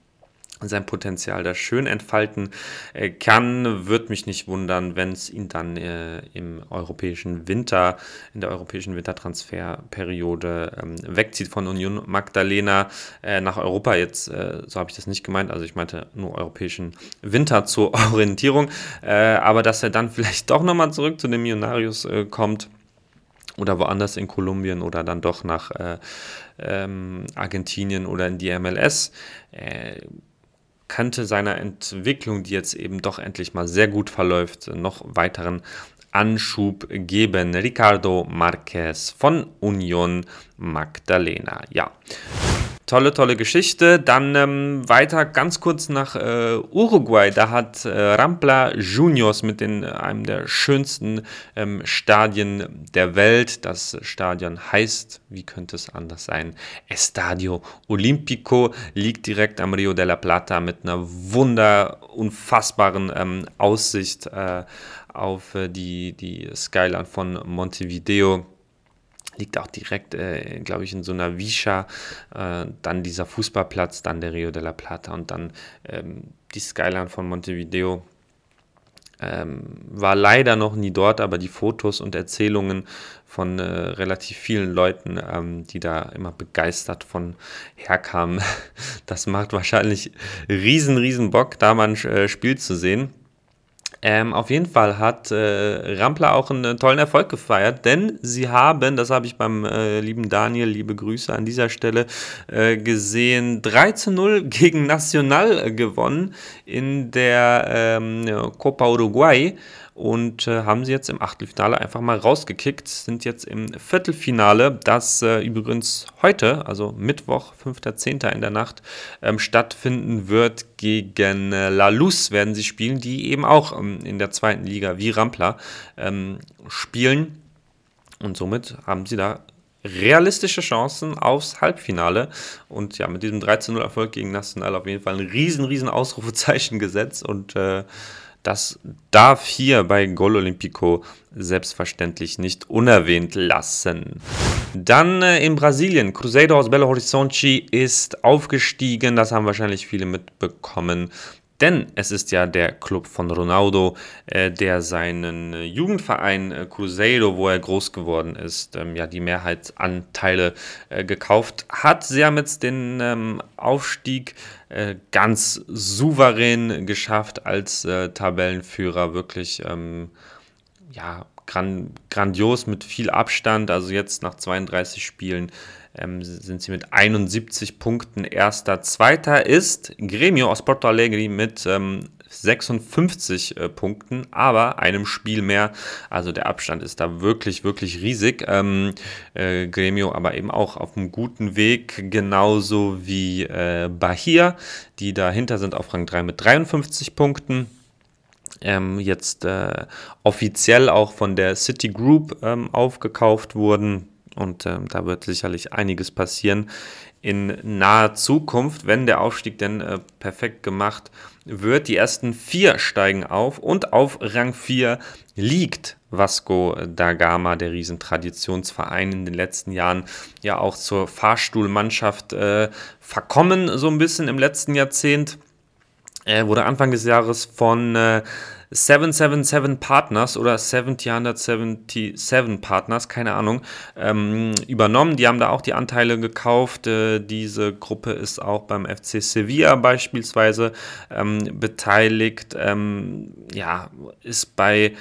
sein Potenzial da schön entfalten äh, kann. Wird mich nicht wundern, wenn es ihn dann äh, im europäischen Winter, in der europäischen Wintertransferperiode ähm, wegzieht von Union Magdalena äh, nach Europa. Jetzt, äh, so habe ich das nicht gemeint, also ich meinte nur europäischen Winter zur (laughs) Orientierung, äh, aber dass er dann vielleicht doch nochmal zurück zu den Millionarius äh, kommt oder woanders in Kolumbien oder dann doch nach ähm, Argentinien oder in die MLS. Könnte seiner Entwicklung, die jetzt eben doch endlich mal sehr gut verläuft, noch weiteren Anschub geben. Ricardo Marquez von Union Magdalena. Ja. Tolle, tolle Geschichte. Dann ähm, weiter ganz kurz nach äh, Uruguay. Da hat äh, Rampla Juniors mit den, einem der schönsten ähm, Stadien der Welt. Das Stadion heißt, wie könnte es anders sein? Estadio Olimpico liegt direkt am Rio de la Plata mit einer wunder, unfassbaren ähm, Aussicht äh, auf äh, die, die Skyline von Montevideo liegt auch direkt, äh, glaube ich, in so einer Visha, äh, dann dieser Fußballplatz, dann der Rio de la Plata und dann ähm, die Skyline von Montevideo. Ähm, war leider noch nie dort, aber die Fotos und Erzählungen von äh, relativ vielen Leuten, ähm, die da immer begeistert von herkamen, (laughs) das macht wahrscheinlich riesen, riesen Bock, da mal ein äh, Spiel zu sehen. Ähm, auf jeden Fall hat äh, Rampler auch einen tollen Erfolg gefeiert, denn sie haben, das habe ich beim äh, lieben Daniel, liebe Grüße an dieser Stelle, äh, gesehen, 3 zu 0 gegen Nacional gewonnen in der ähm, Copa Uruguay und äh, haben sie jetzt im Achtelfinale einfach mal rausgekickt, sind jetzt im Viertelfinale, das äh, übrigens heute, also Mittwoch, 5.10. in der Nacht, ähm, stattfinden wird. Gegen äh, La Luz werden sie spielen, die eben auch ähm, in der zweiten Liga wie Rampla ähm, spielen. Und somit haben sie da realistische Chancen aufs Halbfinale. Und ja, mit diesem 13-0-Erfolg gegen Nacional auf jeden Fall ein riesen, riesen Ausrufezeichen gesetzt und äh, das darf hier bei Gol Olimpico selbstverständlich nicht unerwähnt lassen. Dann äh, in Brasilien, Cruzeiro aus Belo Horizonte ist aufgestiegen, das haben wahrscheinlich viele mitbekommen. Denn es ist ja der Club von Ronaldo, äh, der seinen äh, Jugendverein äh, Cruzeiro, wo er groß geworden ist, ähm, ja die Mehrheitsanteile äh, gekauft hat. Sie haben jetzt den ähm, Aufstieg äh, ganz souverän geschafft als Tabellenführer, wirklich ähm, ja gran grandios mit viel Abstand. Also jetzt nach 32 Spielen ähm, sind sie mit 71 Punkten erster. Zweiter ist Gremio aus Porto Alegre mit ähm, 56 äh, Punkten, aber einem Spiel mehr. Also der Abstand ist da wirklich, wirklich riesig. Ähm, äh, Gremio aber eben auch auf einem guten Weg, genauso wie äh, Bahia, die dahinter sind auf Rang 3 mit 53 Punkten. Ähm, jetzt äh, offiziell auch von der City Group ähm, aufgekauft wurden und ähm, da wird sicherlich einiges passieren in naher Zukunft, wenn der Aufstieg denn äh, perfekt gemacht wird. Die ersten vier steigen auf und auf Rang 4 liegt Vasco da Gama, der Riesentraditionsverein in den letzten Jahren ja auch zur Fahrstuhlmannschaft äh, verkommen, so ein bisschen im letzten Jahrzehnt. Er wurde Anfang des Jahres von äh, 777 Partners oder 777 Partners, keine Ahnung, ähm, übernommen. Die haben da auch die Anteile gekauft. Äh, diese Gruppe ist auch beim FC Sevilla beispielsweise ähm, beteiligt. Ähm, ja, ist bei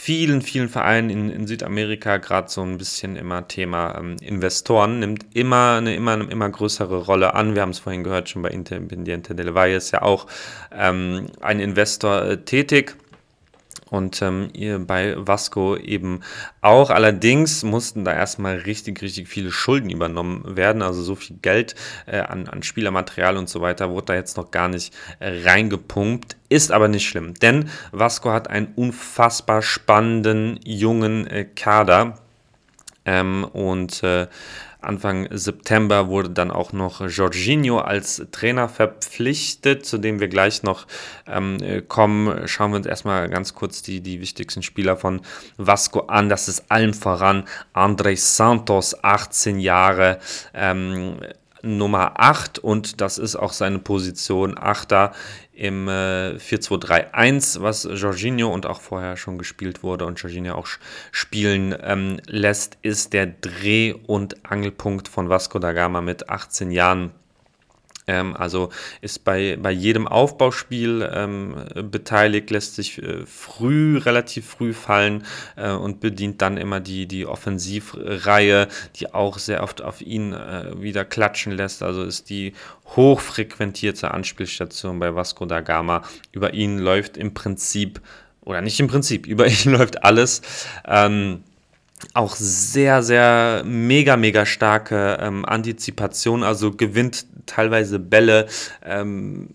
vielen, vielen Vereinen in, in Südamerika gerade so ein bisschen immer Thema ähm, Investoren, nimmt immer eine, immer eine immer größere Rolle an. Wir haben es vorhin gehört, schon bei Independiente del Valle ist ja auch ähm, ein Investor äh, tätig und ähm, bei Vasco eben auch. Allerdings mussten da erstmal richtig, richtig viele Schulden übernommen werden. Also so viel Geld äh, an, an Spielermaterial und so weiter wurde da jetzt noch gar nicht äh, reingepumpt. Ist aber nicht schlimm, denn Vasco hat einen unfassbar spannenden jungen äh, Kader Ähm, und äh, Anfang September wurde dann auch noch Jorginho als Trainer verpflichtet, zu dem wir gleich noch ähm, kommen. Schauen wir uns erstmal ganz kurz die, die wichtigsten Spieler von Vasco an. Das ist allen voran André Santos, 18 Jahre. Ähm, Nummer 8 und das ist auch seine Position Achter im äh, 4-2-3-1, was Jorginho und auch vorher schon gespielt wurde und Jorginho auch spielen ähm, lässt, ist der Dreh- und Angelpunkt von Vasco da Gama mit 18 Jahren ähm, also ist bei, bei jedem Aufbauspiel ähm, beteiligt, lässt sich äh, früh, relativ früh fallen äh, und bedient dann immer die, die Offensivreihe, die auch sehr oft auf ihn äh, wieder klatschen lässt. Also ist die hochfrequentierte Anspielstation bei Vasco da Gama. Über ihn läuft im Prinzip, oder nicht im Prinzip, (laughs) über ihn läuft alles. Ähm, auch sehr, sehr mega, mega starke ähm, Antizipation, also gewinnt teilweise Bälle, ähm,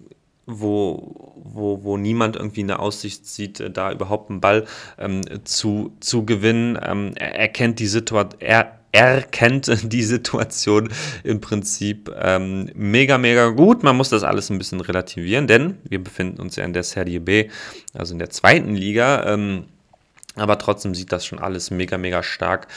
wo, wo, wo niemand irgendwie eine Aussicht sieht, äh, da überhaupt einen Ball ähm, zu, zu gewinnen. Ähm, er erkennt die Situation, er erkennt (laughs) die Situation im Prinzip ähm, mega, mega gut. Man muss das alles ein bisschen relativieren, denn wir befinden uns ja in der Serie B, also in der zweiten Liga. Ähm, aber trotzdem sieht das schon alles mega, mega stark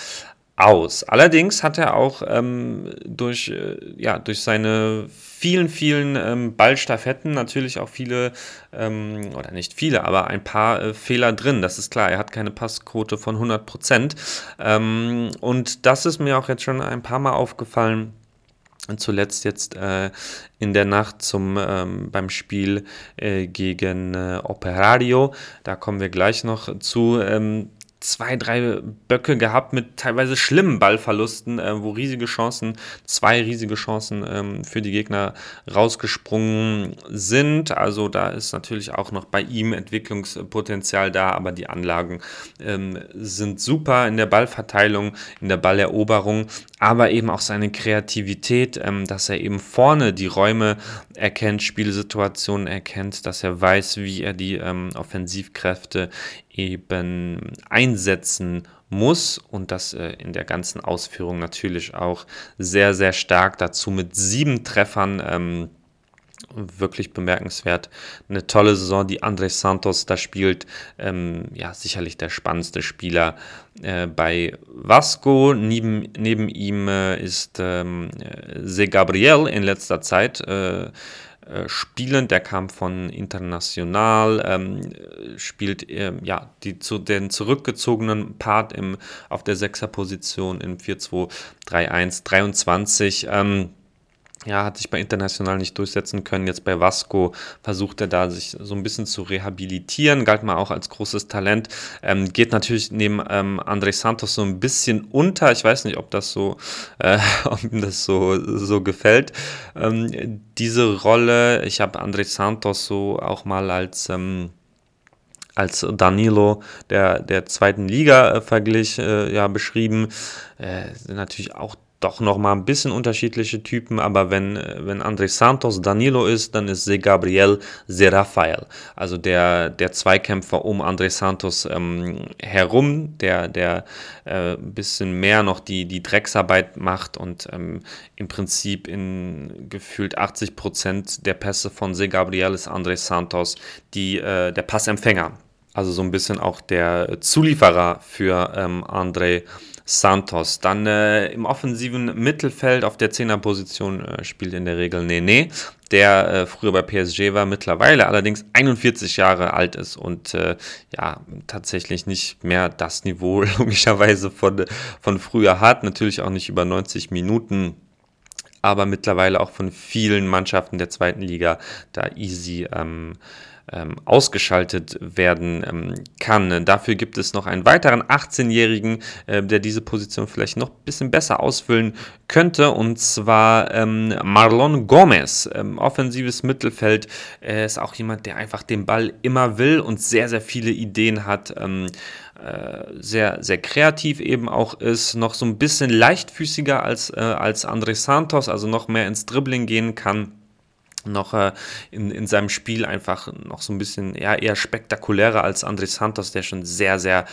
aus. Allerdings hat er auch ähm, durch, äh, ja, durch seine vielen, vielen ähm, Ballstaffetten natürlich auch viele, ähm, oder nicht viele, aber ein paar äh, Fehler drin. Das ist klar, er hat keine Passquote von 100 Prozent. Ähm, und das ist mir auch jetzt schon ein paar Mal aufgefallen zuletzt jetzt äh, in der Nacht zum, ähm, beim Spiel äh, gegen äh, Operario. Da kommen wir gleich noch zu. Ähm, zwei, drei Böcke gehabt mit teilweise schlimmen Ballverlusten, äh, wo riesige Chancen, zwei riesige Chancen ähm, für die Gegner rausgesprungen sind. Also da ist natürlich auch noch bei ihm Entwicklungspotenzial da, aber die Anlagen ähm, sind super in der Ballverteilung, in der Balleroberung, aber eben auch seine Kreativität, ähm, dass er eben vorne die Räume erkennt, Spielsituationen erkennt, dass er weiß, wie er die ähm, Offensivkräfte eben einsetzen muss und das äh, in der ganzen Ausführung natürlich auch sehr, sehr stark dazu mit sieben Treffern. Ähm, wirklich bemerkenswert. Eine tolle Saison, die André Santos da spielt. Ähm, ja, sicherlich der spannendste Spieler äh, bei Vasco. Neben, neben ihm äh, ist ähm, Se Gabriel in letzter Zeit. Äh, äh, spielend. Der kam von International, ähm, spielt ähm, ja die, zu, den zurückgezogenen Part im, auf der Sechserposition im 4-2-3-1, 23. Ähm, ja, hat sich bei International nicht durchsetzen können. Jetzt bei Vasco versucht er da sich so ein bisschen zu rehabilitieren, galt mal auch als großes Talent. Ähm, geht natürlich neben ähm, André Santos so ein bisschen unter. Ich weiß nicht, ob das so, äh, (laughs) ob ihm das so, so gefällt. Ähm, diese Rolle, ich habe André Santos so auch mal als ähm, als Danilo der, der zweiten Liga äh, verglich, äh, ja, beschrieben. Äh, natürlich auch doch noch mal ein bisschen unterschiedliche Typen, aber wenn, wenn André Santos Danilo ist, dann ist Se Gabriel Se Rafael. Also der, der Zweikämpfer um André Santos ähm, herum, der, der äh, ein bisschen mehr noch die, die Drecksarbeit macht und ähm, im Prinzip in gefühlt 80 Prozent der Pässe von Se Gabriel ist André Santos die, äh, der Passempfänger. Also so ein bisschen auch der Zulieferer für ähm, André Santos. Dann äh, im offensiven Mittelfeld auf der Zehnerposition äh, spielt in der Regel Nene, der äh, früher bei PSG war, mittlerweile allerdings 41 Jahre alt ist und äh, ja, tatsächlich nicht mehr das Niveau (laughs) logischerweise von, von früher hat. Natürlich auch nicht über 90 Minuten aber mittlerweile auch von vielen Mannschaften der zweiten Liga da easy ähm, ähm, ausgeschaltet werden ähm, kann. Dafür gibt es noch einen weiteren 18-Jährigen, äh, der diese Position vielleicht noch ein bisschen besser ausfüllen könnte, und zwar ähm, Marlon Gomez. Ähm, offensives Mittelfeld Er ist auch jemand, der einfach den Ball immer will und sehr, sehr viele Ideen hat ähm, äh, sehr, sehr kreativ eben auch ist, noch so ein bisschen leichtfüßiger als, äh, als André Santos, also noch mehr ins Dribbling gehen kann noch äh, in, in seinem Spiel einfach noch so ein bisschen ja, eher spektakulärer als André Santos, der schon sehr, sehr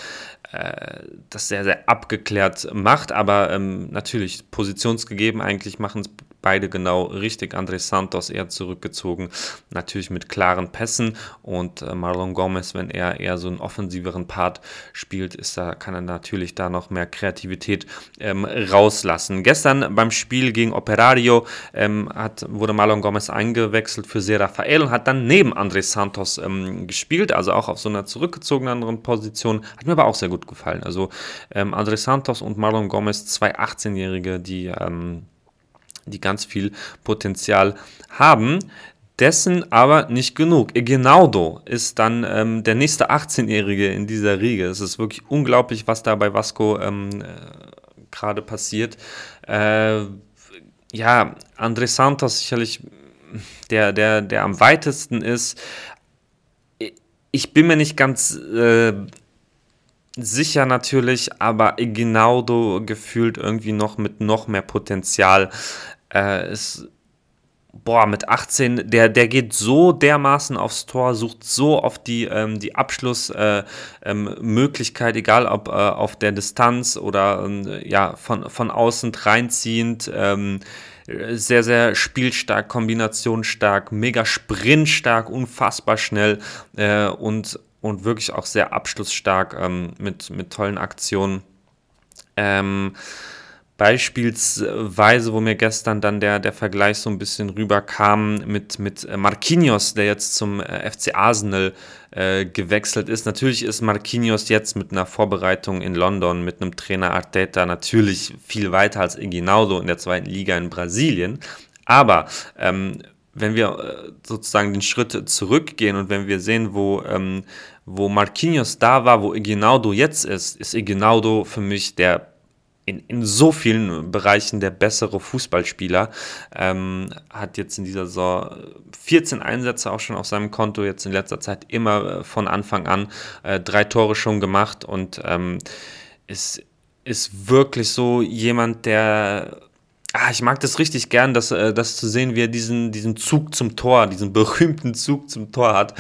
äh, das sehr, sehr abgeklärt macht, aber ähm, natürlich positionsgegeben eigentlich machen es beide genau richtig. André Santos eher zurückgezogen, natürlich mit klaren Pässen und äh, Marlon Gomez, wenn er eher so einen offensiveren Part spielt, ist da, kann er natürlich da noch mehr Kreativität ähm, rauslassen. Gestern beim Spiel gegen Operario ähm, hat, wurde Marlon Gomez eingewechselt für Ser Rafael und hat dann neben André Santos ähm, gespielt, also auch auf so einer zurückgezogenen Position. Hat mir aber auch sehr gut gefallen. Also ähm, André Santos und Marlon Gomez, zwei 18-Jährige, die ähm, die ganz viel Potenzial haben. Dessen aber nicht genug. Eginaldo ist dann ähm, der nächste 18-Jährige in dieser Riege. Es ist wirklich unglaublich, was da bei Vasco ähm, äh, gerade passiert. Äh, ja, André Santos sicherlich der, der, der am weitesten ist. Ich bin mir nicht ganz äh, sicher natürlich, aber Eginaldo gefühlt irgendwie noch mit noch mehr Potenzial äh, ist, boah, mit 18, der, der geht so dermaßen aufs Tor, sucht so auf die, ähm, die Abschlussmöglichkeit, äh, ähm, egal ob äh, auf der Distanz oder ähm, ja, von, von außen reinziehend. Ähm, sehr, sehr spielstark, kombinationsstark, mega sprintstark, unfassbar schnell äh, und, und wirklich auch sehr abschlussstark ähm, mit, mit tollen Aktionen. Ähm, Beispielsweise, wo mir gestern dann der, der Vergleich so ein bisschen rüberkam mit, mit äh, Marquinhos, der jetzt zum äh, FC Arsenal äh, gewechselt ist. Natürlich ist Marquinhos jetzt mit einer Vorbereitung in London, mit einem Trainer Arteta natürlich viel weiter als Iginaldo in der zweiten Liga in Brasilien. Aber ähm, wenn wir äh, sozusagen den Schritt zurückgehen und wenn wir sehen, wo, ähm, wo Marquinhos da war, wo Iginaldo jetzt ist, ist Iginaldo für mich der in, in so vielen Bereichen der bessere Fußballspieler. Ähm, hat jetzt in dieser Saison 14 Einsätze auch schon auf seinem Konto, jetzt in letzter Zeit immer äh, von Anfang an äh, drei Tore schon gemacht und ähm, ist, ist wirklich so jemand, der Ah, ich mag das richtig gern, das, äh, das zu sehen, wie er diesen, diesen Zug zum Tor, diesen berühmten Zug zum Tor hat.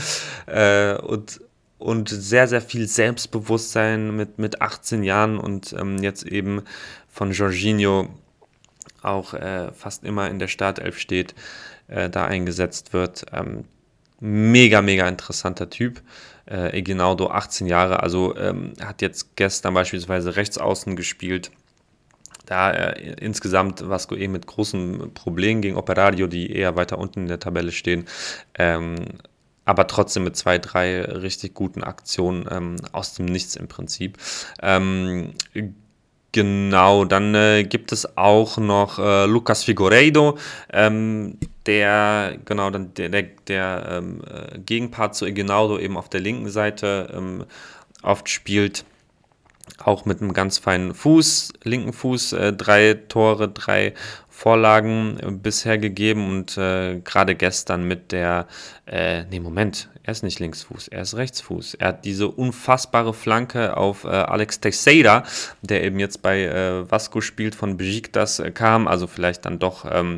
Äh, und und sehr, sehr viel Selbstbewusstsein mit, mit 18 Jahren und ähm, jetzt eben von Jorginho auch äh, fast immer in der Startelf steht, da eingesetzt wird. Ähm, mega, mega interessanter Typ. Äh, Eginaldo, 18 Jahre, also ähm, hat jetzt gestern beispielsweise rechts außen gespielt. Da äh, insgesamt Vasco eh mit großen Problemen gegen Operario, die eher weiter unten in der Tabelle stehen, ähm, aber trotzdem mit zwei, drei richtig guten Aktionen ähm, aus dem Nichts im Prinzip. Ähm, genau, dann äh, gibt es auch noch äh, Lucas Figueiredo, ähm, der, genau, dann der, der, der ähm, äh, Gegenpart zu Iginaldo eben auf der linken Seite ähm, oft spielt auch mit einem ganz feinen Fuß, linken Fuß, äh, drei Tore, drei Vorlagen äh, bisher gegeben und äh, gerade gestern mit der, äh, nee, Moment, er ist nicht Linksfuß, er ist Rechtsfuß. Er hat diese unfassbare Flanke auf äh, Alex Teixeira, der eben jetzt bei äh, Vasco spielt, von Besiktas äh, kam, also vielleicht dann doch ähm,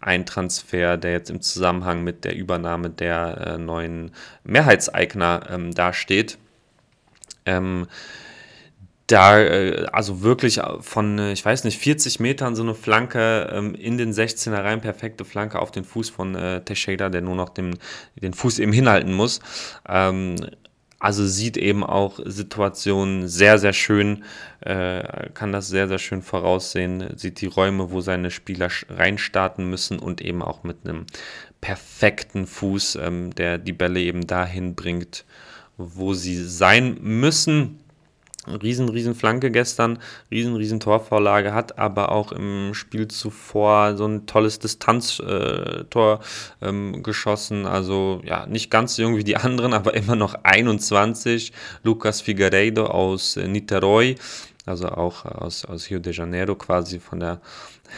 ein Transfer, der jetzt im Zusammenhang mit der Übernahme der neuen Mehrheitseigner ähm, dasteht. Ähm, da, äh, also wirklich von, äh, ich weiß nicht, 40 Metern so eine Flanke ähm, in den 16er rein, perfekte Flanke auf den Fuß von äh, Teixeira, der nur noch den, den Fuß eben hinhalten muss. Ähm, also sieht eben auch Situationen sehr, sehr schön, äh, kann das sehr, sehr schön voraussehen, sieht die Räume, wo seine Spieler reinstarten müssen und eben auch mit einem perfekten Fuß, ähm, der die Bälle eben dahin bringt, wo sie sein müssen riesen, riesen Flanke gestern, riesen, riesen Torvorlage, hat aber auch im Spiel zuvor so ein tolles Distanztor äh, ähm, geschossen. Also ja, nicht ganz so jung wie die anderen, aber immer noch 21. Lucas Figueiredo aus äh, Niterói, also auch aus, aus Rio de Janeiro quasi von der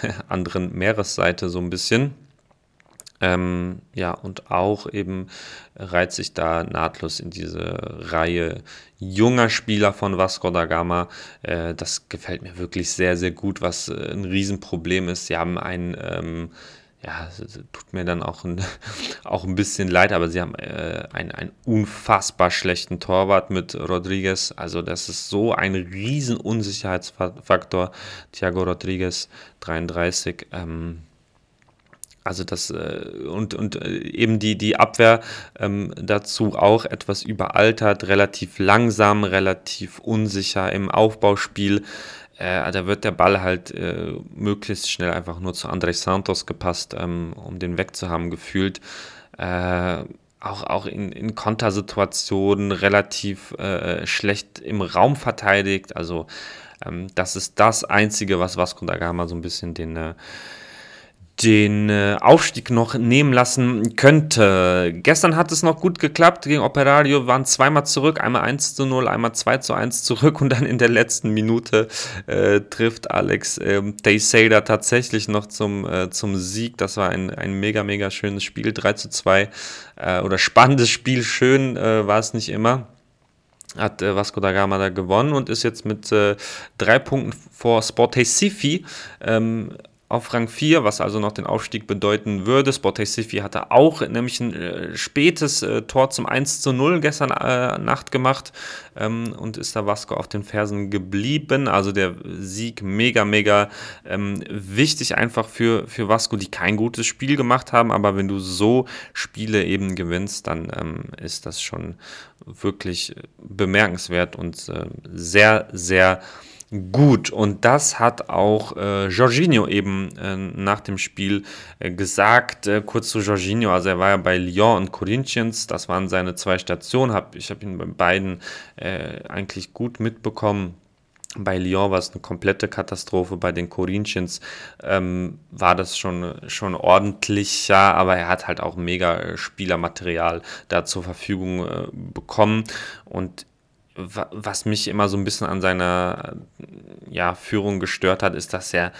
(laughs) anderen Meeresseite so ein bisschen. Ähm, ja, und auch eben reiht sich da nahtlos in diese Reihe junger Spieler von Vasco da Gama. Äh, das gefällt mir wirklich sehr, sehr gut, was äh, ein Riesenproblem ist. Sie haben einen ähm, ja, tut mir dann auch ein, (laughs) auch ein bisschen leid, aber sie haben äh, einen, einen unfassbar schlechten Torwart mit Rodriguez. Also das ist so ein riesen Unsicherheitsfaktor. Thiago Rodriguez, 33. Ähm, also das äh, und, und äh, eben die, die Abwehr ähm, dazu auch etwas überaltert, relativ langsam, relativ unsicher im Aufbauspiel. Äh, da wird der Ball halt äh, möglichst schnell einfach nur zu André Santos gepasst, ähm, um den wegzuhaben gefühlt. Äh, auch, auch in, in Kontersituationen relativ äh, schlecht im Raum verteidigt. Also ähm, das ist das Einzige, was Vasco da Gama so ein bisschen den den äh, Aufstieg noch nehmen lassen könnte. Gestern hat es noch gut geklappt. Gegen Operario, waren zweimal zurück, einmal 1 zu 0, einmal 2 zu 1 zurück. Und dann in der letzten Minute äh, trifft Alex äh, Teixeira tatsächlich noch zum, äh, zum Sieg. Das war ein, ein mega, mega schönes Spiel, 3 zu 2 äh, oder spannendes Spiel, schön äh, war es nicht immer. Hat äh, Vasco da Gama da gewonnen und ist jetzt mit äh, drei Punkten vor Sport Recife ähm, auf Rang 4, was also noch den Aufstieg bedeuten würde. Sport Recife hatte auch nämlich ein äh, spätes äh, Tor zum 1 zu 0 gestern äh, Nacht gemacht ähm, und ist da Vasco auf den Fersen geblieben. Also der Sieg mega, mega ähm, wichtig einfach für, für Vasco, die kein gutes Spiel gemacht haben, aber wenn du so Spiele eben gewinnst, dann ähm, ist das schon wirklich bemerkenswert und äh, sehr, sehr gut. Und das hat auch äh, Jorginho eben äh, nach dem Spiel äh, gesagt. Äh, kurz zu Jorginho, also er war ja bei Lyon und Corinthians, das waren seine zwei Stationen. Hab, ich habe ihn bei beiden äh, eigentlich gut mitbekommen. Bei Lyon war es eine komplette Katastrophe, bei den Corinthians ähm, war das schon, schon ordentlicher, aber er hat halt auch mega Spielermaterial da zur Verfügung äh, bekommen und was mich immer so ein bisschen an seiner ja, Führung gestört hat, ist, dass er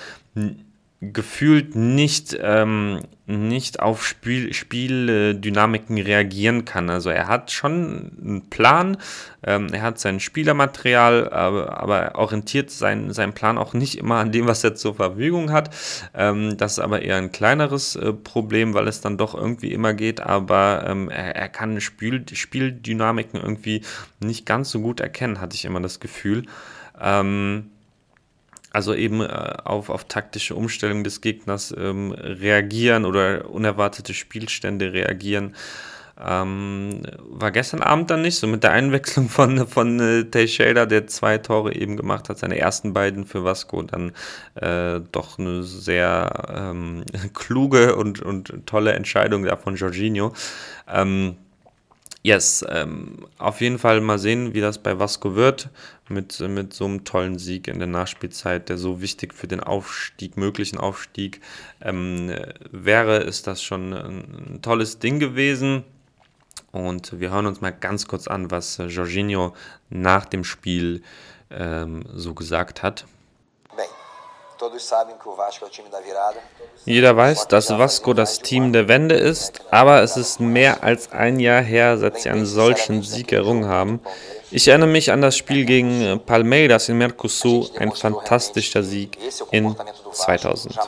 gefühlt nicht, ähm, nicht auf Spiel, Spieldynamiken reagieren kann. Also er hat schon einen Plan, ähm, er hat sein Spielermaterial, aber, aber orientiert sein, seinen Plan auch nicht immer an dem, was er zur Verfügung hat. Ähm, das ist aber eher ein kleineres äh, Problem, weil es dann doch irgendwie immer geht, aber ähm, er, er, kann Spiel, Spieldynamiken irgendwie nicht ganz so gut erkennen, hatte ich immer das Gefühl. Ähm, also eben äh, auf, auf taktische Umstellung des Gegners ähm, reagieren oder unerwartete Spielstände reagieren. Ähm, war gestern Abend dann nicht, so mit der Einwechslung von, von äh, Teixeira, der zwei Tore eben gemacht hat, seine ersten beiden für Vasco, dann äh, doch eine sehr ähm, (laughs) kluge und, und tolle Entscheidung da von Jorginho. Ähm, yes, ähm, auf jeden Fall mal sehen, wie das bei Vasco wird mit, mit so einem tollen Sieg in der Nachspielzeit, der so wichtig für den Aufstieg, möglichen Aufstieg ähm, wäre, ist das schon ein tolles Ding gewesen. Und wir hören uns mal ganz kurz an, was Jorginho nach dem Spiel ähm, so gesagt hat. Jeder weiß, dass Vasco das Team der Wende ist, aber es ist mehr als ein Jahr her, seit sie einen solchen Sieg errungen haben. Ich erinnere mich an das Spiel gegen äh, Palmeiras in Mercosur, ein fantastischer Sieg in 2000.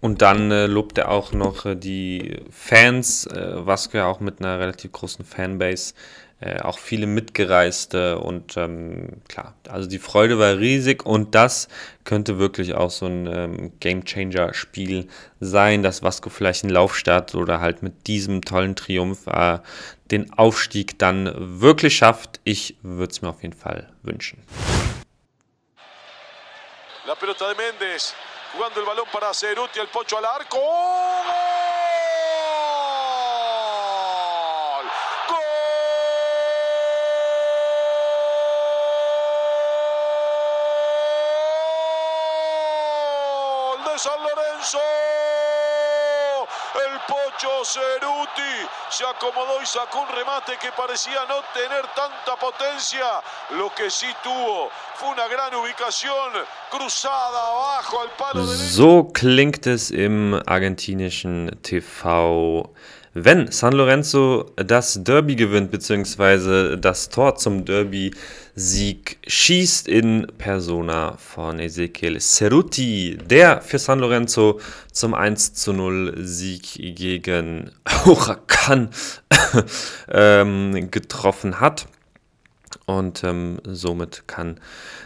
Und dann äh, lobt er auch noch äh, die Fans, äh, Vasco ja auch mit einer relativ großen Fanbase, äh, auch viele Mitgereiste und ähm, klar, also die Freude war riesig und das könnte wirklich auch so ein ähm, Game-Changer-Spiel sein, dass Vasco vielleicht einen Lauf startet oder halt mit diesem tollen Triumph äh, den Aufstieg dann wirklich schafft. Ich würde es mir auf jeden Fall wünschen. La pelota de Méndez, jugando el balón para Ceruti, el pocho al arco. San Lorenzo. El Pocho Ceruti se acomodó y sacó un remate que parecía no tener tanta potencia. Lo que sí tuvo fue una gran ubicación cruzada abajo al palo So klingt es im argentinischen TV wenn San Lorenzo das Derby gewinnt, beziehungsweise das Tor zum Derby-Sieg schießt in Persona von Ezequiel Cerruti, der für San Lorenzo zum 1 zu 0 Sieg gegen Huracan (laughs) ähm, getroffen hat. Und ähm, somit kann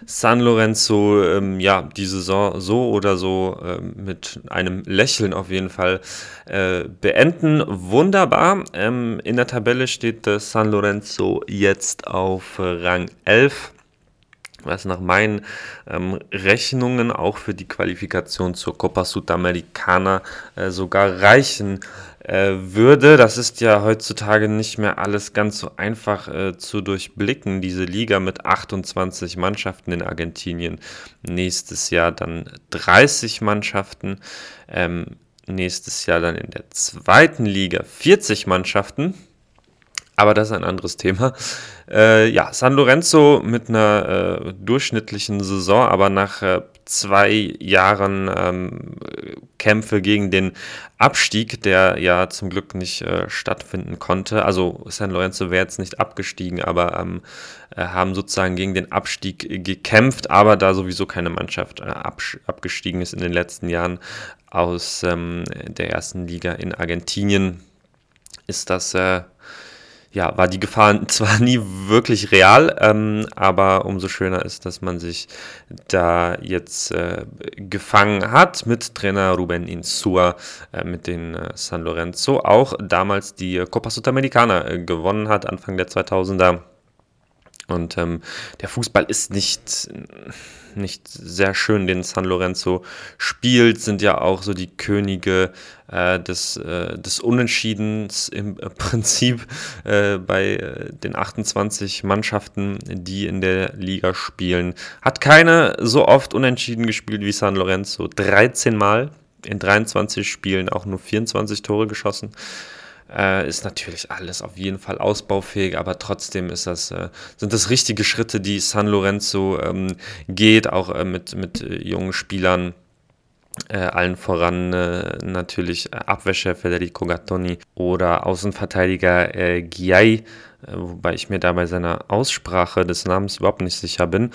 San Lorenzo ähm, ja die Saison so oder so äh, mit einem Lächeln auf jeden Fall äh, beenden. Wunderbar. Ähm, in der Tabelle steht äh, San Lorenzo jetzt auf Rang 11 was nach meinen ähm, Rechnungen auch für die Qualifikation zur Copa Sudamericana äh, sogar reichen würde. Das ist ja heutzutage nicht mehr alles ganz so einfach äh, zu durchblicken. Diese Liga mit 28 Mannschaften in Argentinien, nächstes Jahr dann 30 Mannschaften, ähm, nächstes Jahr dann in der zweiten Liga 40 Mannschaften. Aber das ist ein anderes Thema. Äh, ja, San Lorenzo mit einer äh, durchschnittlichen Saison, aber nach äh, zwei Jahren ähm, Kämpfe gegen den Abstieg, der ja zum Glück nicht äh, stattfinden konnte. Also San Lorenzo wäre jetzt nicht abgestiegen, aber ähm, äh, haben sozusagen gegen den Abstieg gekämpft, aber da sowieso keine Mannschaft äh, abgestiegen ist in den letzten Jahren aus ähm, der ersten Liga in Argentinien, ist das ja, war die Gefahr (laughs) zwar nie wirklich real, ähm, aber umso schöner ist, dass man sich da jetzt äh, gefangen hat mit Trainer Ruben Insua, äh, mit den äh, San Lorenzo, auch damals die Copa Sudamericana äh, gewonnen hat, Anfang der 2000er. Und ähm, der Fußball ist nicht nicht sehr schön, den San Lorenzo spielt, sind ja auch so die Könige äh, des, äh, des Unentschiedens im (laughs) Prinzip äh, bei äh, den 28 Mannschaften, die in der Liga spielen. Hat keine so oft unentschieden gespielt wie San Lorenzo. 13 Mal in 23 Spielen auch nur 24 Tore geschossen. Äh, ist natürlich alles auf jeden Fall ausbaufähig, aber trotzdem ist das, äh, sind das richtige Schritte, die San Lorenzo ähm, geht, auch äh, mit, mit äh, jungen Spielern. Äh, allen voran äh, natürlich Abwäscher Federico Gattoni oder Außenverteidiger äh, Giai, wobei ich mir da bei seiner Aussprache des Namens überhaupt nicht sicher bin.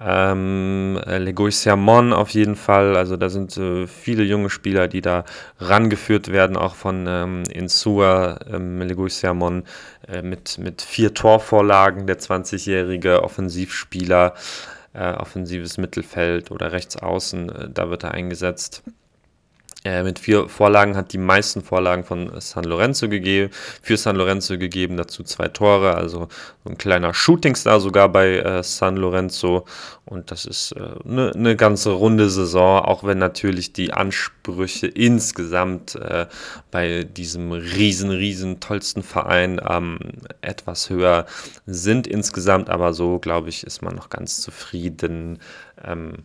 Ähm, äh, Legoisiamon auf jeden Fall, also da sind äh, viele junge Spieler, die da rangeführt werden, auch von ähm, Insua, ähm, Legoisiamon äh, mit, mit vier Torvorlagen, der 20-jährige Offensivspieler, äh, offensives Mittelfeld oder rechts außen, äh, da wird er eingesetzt. Äh, mit vier Vorlagen hat die meisten Vorlagen von San Lorenzo gegeben, für San Lorenzo gegeben, dazu zwei Tore, also so ein kleiner Shootingstar sogar bei äh, San Lorenzo und das ist eine äh, ne ganze runde Saison, auch wenn natürlich die Ansprüche insgesamt äh, bei diesem riesen, riesen tollsten Verein ähm, etwas höher sind insgesamt, aber so glaube ich, ist man noch ganz zufrieden. Ähm,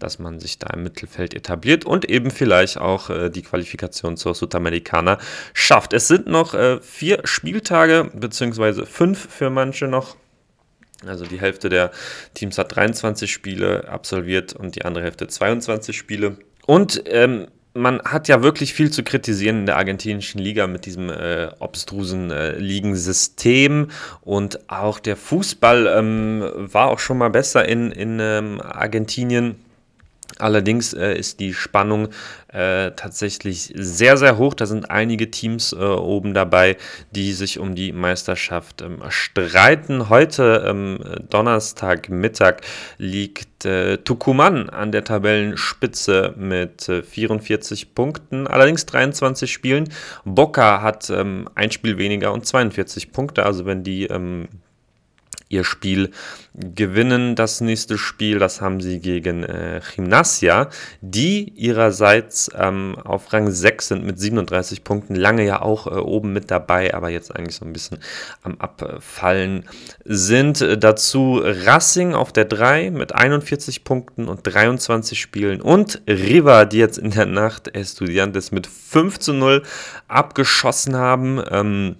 dass man sich da im Mittelfeld etabliert und eben vielleicht auch äh, die Qualifikation zur Sudamericana schafft. Es sind noch äh, vier Spieltage, beziehungsweise fünf für manche noch. Also die Hälfte der Teams hat 23 Spiele absolviert und die andere Hälfte 22 Spiele. Und ähm, man hat ja wirklich viel zu kritisieren in der argentinischen Liga mit diesem äh, obstrusen äh, Ligensystem und auch der Fußball ähm, war auch schon mal besser in, in ähm, Argentinien Allerdings äh, ist die Spannung äh, tatsächlich sehr, sehr hoch. Da sind einige Teams äh, oben dabei, die sich um die Meisterschaft ähm, streiten. Heute, ähm, Donnerstagmittag, liegt äh, Tucumán an der Tabellenspitze mit 44 äh, Punkten, allerdings 23 Spielen. Boca hat ähm, ein Spiel weniger und 42 Punkte. Also wenn die ähm, ihr Spiel gewinnen. Das nächste Spiel, das haben sie gegen äh, Gymnasia, die ihrerseits ähm, auf Rang 6 sind mit 37 Punkten, lange ja auch äh, oben mit dabei, aber jetzt eigentlich so ein bisschen am Abfallen sind. Äh, dazu Racing auf der 3 mit 41 Punkten und 23 Spielen und Riva, die jetzt in der Nacht Estudiantes mit 5 zu 0 abgeschossen haben. Ähm,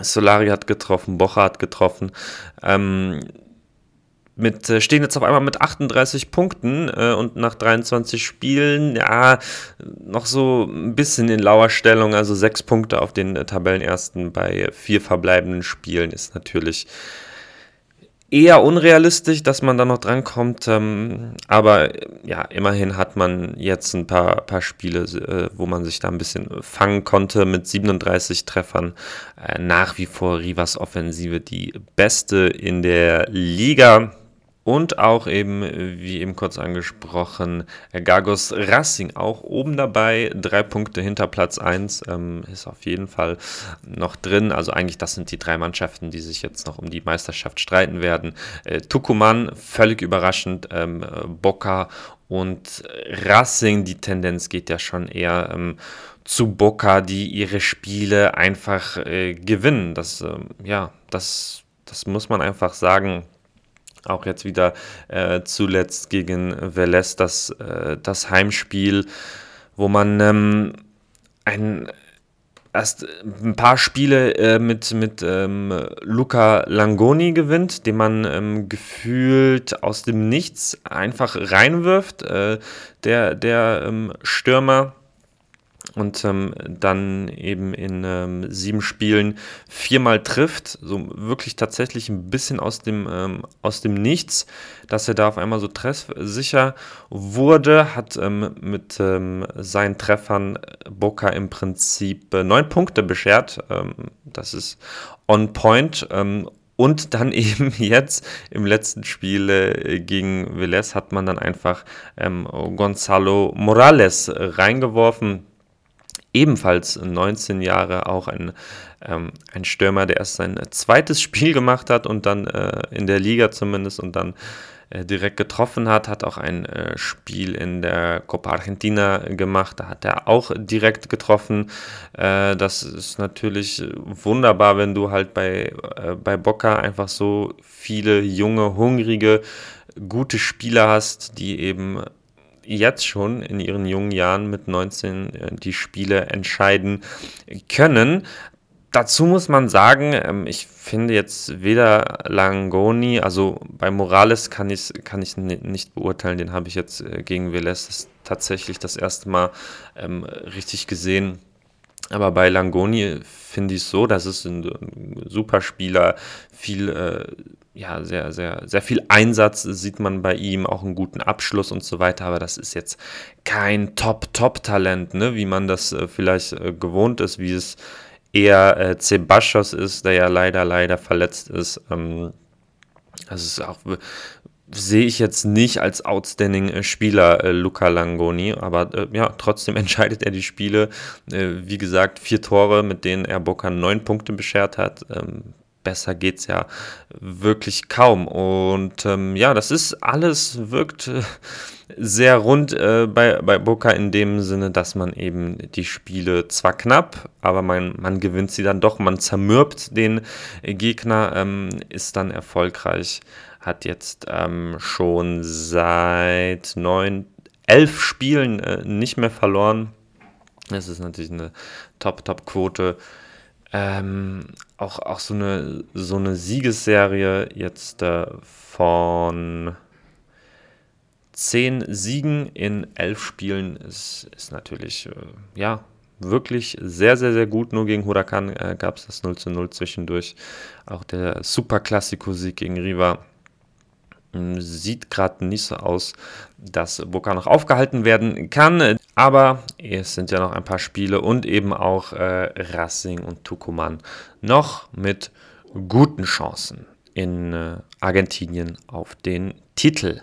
Solari hat getroffen, Bocha hat getroffen. Ähm, mit, äh, stehen jetzt auf einmal mit 38 Punkten äh, und nach 23 Spielen, ja, noch so ein bisschen in lauer Stellung, also sechs Punkte auf den äh, Tabellenersten bei vier verbleibenden Spielen ist natürlich eher unrealistisch, dass man da noch drankommt. Ähm, aber ja, immerhin hat man jetzt ein paar, paar Spiele, äh, wo man sich da ein bisschen fangen konnte mit 37 Treffern. Äh, nach wie vor Rivas Offensive die beste in der Liga. Und auch eben, wie eben kurz angesprochen, Gagos Racing auch oben dabei, drei Punkte hinter Platz 1, ähm, ist auf jeden Fall noch drin. Also eigentlich, das sind die drei Mannschaften, die sich jetzt noch um die Meisterschaft streiten werden. Äh, Tucumán, völlig überraschend, ähm, Boca und Racing, die Tendenz geht ja schon eher ähm, zu Boca, die ihre Spiele einfach äh, gewinnen. Das, äh, ja, das, das muss man einfach sagen auch jetzt wieder äh, zuletzt gegen Velez das, äh, das Heimspiel, wo man ähm, ein, erst ein paar Spiele äh, mit, mit ähm, Luca Langoni gewinnt, den man ähm, gefühlt aus dem Nichts einfach reinwirft. Äh, der der ähm, Stürmer und ähm, dann eben in ähm, sieben Spielen viermal trifft, so wirklich tatsächlich ein bisschen aus dem, ähm, aus dem Nichts, dass er da auf einmal so treffsicher wurde, hat ähm, mit ähm, seinen Treffern Boca im Prinzip äh, neun Punkte beschert. Ähm, das ist on point. und dann (laughs) eben jetzt im letzten Spiel äh, gegen Velez hat man dann einfach Gonzalo Morales reingeworfen ebenfalls 19 Jahre, auch ein, ähm, ein Stürmer, der erst sein zweites (laughs) Spiel gemacht hat und dann äh, in der Liga zumindest und dann äh, direkt getroffen hat, hat auch ein äh, Spiel in der Copa Argentina gemacht, da hat er auch direkt getroffen. Äh, das ist natürlich wunderbar, wenn du halt bei, äh, bei Boca einfach so viele junge, hungrige, gute Spieler hast, die eben jetzt schon in ihren jungen Jahren mit 19 äh, die Spiele entscheiden können. Dazu muss man sagen, ähm, ich finde jetzt weder Langoni, also bei Morales kann ich kann ich nicht beurteilen, den habe ich jetzt äh, gegen Velez tatsächlich das erste Mal ähm, richtig gesehen. Aber bei Langoni finde ich es so, dass es ein, ein super Spieler, viel äh, ja, sehr, sehr, sehr viel Einsatz sieht man bei ihm, auch einen guten Abschluss und so weiter, aber das ist jetzt kein Top-Top-Talent, ne, wie man das äh, vielleicht äh, gewohnt ist, wie es eher äh, Ceballos ist, der ja leider, leider verletzt ist. Ähm, also ist auch sehe ich jetzt nicht als outstanding äh, Spieler äh, Luca Langoni, aber äh, ja, trotzdem (laughs) entscheidet er die Spiele. Äh, wie gesagt, vier Tore, mit denen er Boca neun Punkte beschert hat. Ähm, besser geht's ja wirklich kaum. Und ähm, ja, das ist alles, wirkt äh, sehr rund äh, bei, bei Boca in dem Sinne, dass man eben die Spiele zwar knapp, aber man, man gewinnt sie dann doch, man zermürbt den Gegner, ähm, ist dann erfolgreich, hat jetzt ähm, schon seit neun, elf Spielen äh, nicht mehr verloren. Das ist natürlich eine Top-Top-Quote. Ähm, auch, auch so eine, so eine Siegesserie jetzt äh, von zehn Siegen in elf Spielen ist, ist natürlich, äh, ja, wirklich sehr, sehr, sehr gut. Nur gegen Huracan äh, gab es das 0 zu 0 zwischendurch. Auch der Super Classico-Sieg gegen Riva sieht gerade nicht so aus, dass Boca noch aufgehalten werden kann. Aber es sind ja noch ein paar Spiele und eben auch äh, Racing und Tucumán noch mit guten Chancen in äh, Argentinien auf den Titel.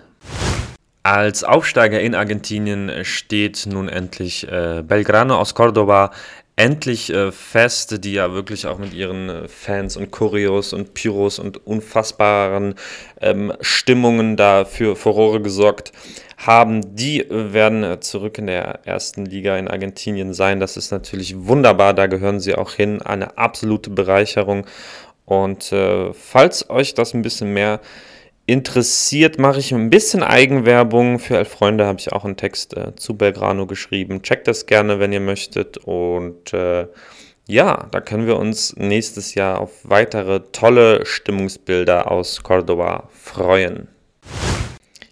Als Aufsteiger in Argentinien steht nun endlich äh, Belgrano aus Cordoba endlich äh, fest, die ja wirklich auch mit ihren äh, Fans und Choreos und Pyros und unfassbaren ähm, Stimmungen da für Furore gesorgt haben. Die äh, werden äh, zurück in der ersten Liga in Argentinien sein. Das ist natürlich wunderbar, da gehören sie auch hin. Eine absolute Bereicherung. Und äh, falls euch das ein bisschen mehr interessiert, mache ich ein bisschen Eigenwerbung. Für Elf Freunde habe ich auch einen Text äh, zu Belgrano geschrieben. Checkt das gerne, wenn ihr möchtet. Und äh, ja, da können wir uns nächstes Jahr auf weitere tolle Stimmungsbilder aus Cordoba freuen.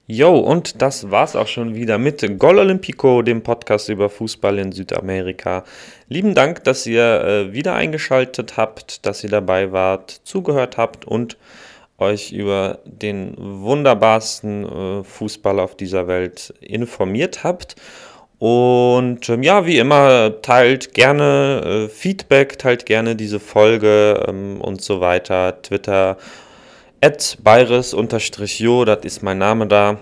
Jo, und das war's auch schon wieder mit Gol Olympico, dem Podcast über Fußball in Südamerika. Lieben Dank, dass ihr äh, wieder eingeschaltet habt, dass ihr dabei wart, zugehört habt und euch über den wunderbarsten äh, Fußball auf dieser Welt informiert habt. Und ähm, ja, wie immer, teilt gerne äh, Feedback, teilt gerne diese Folge ähm, und so weiter. Twitter, at bayres-jo, das ist mein Name da.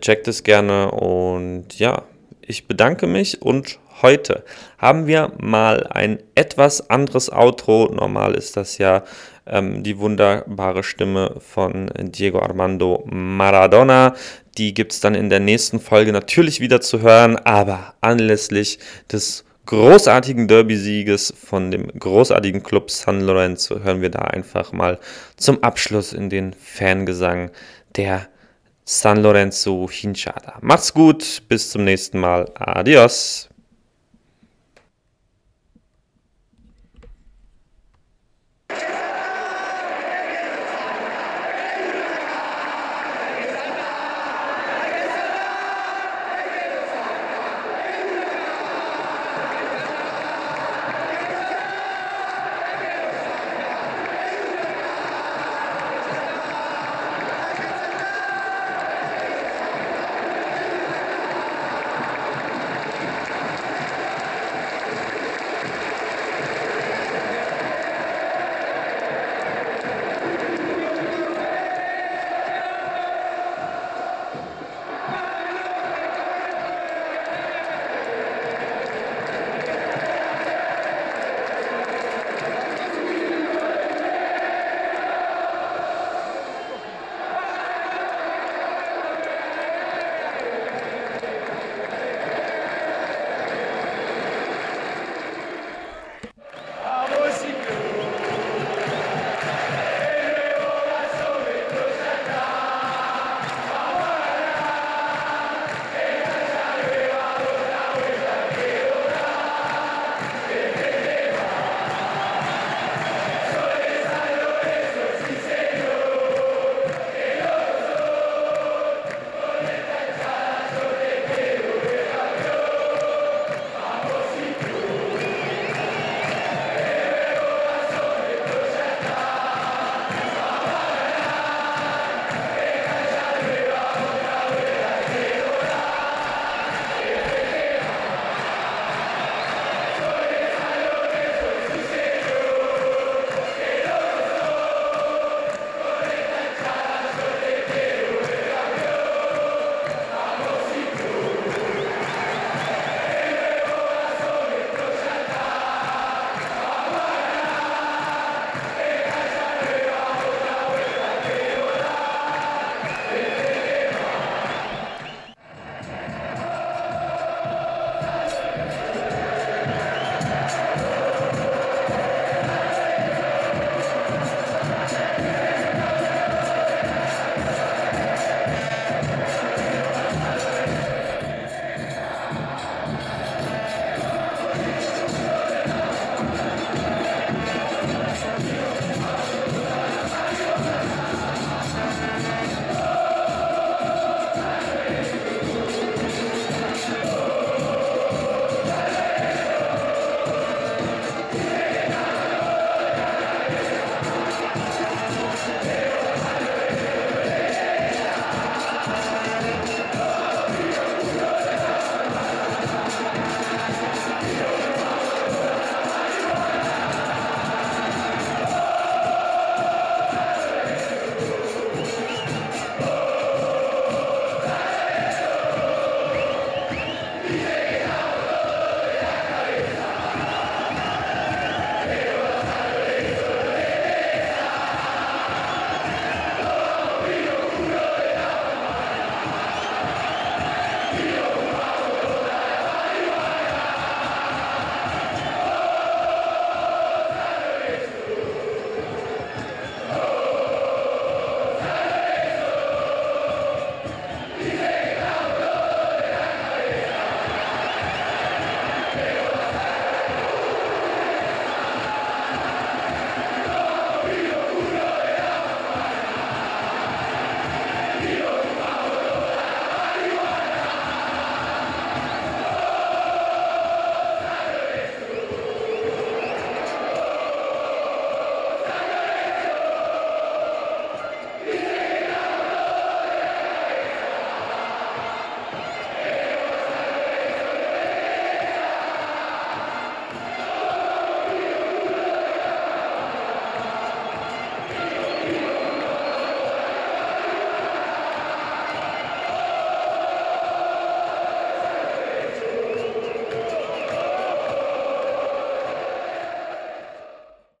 Checkt es gerne und ja, ich bedanke mich und heute haben wir mal ein etwas anderes Outro. Normal ist das ja ähm, die wunderbare Stimme von Diego Armando Maradona. Die gibt es dann in der nächsten Folge natürlich wieder zu hören, aber anlässlich des großartigen Derby-Sieges von dem großartigen Club San Lorenzo hören wir da einfach mal zum Abschluss in den Fangesang der San Lorenzo Hinchada. Macht's gut, bis zum nächsten Mal. Adios.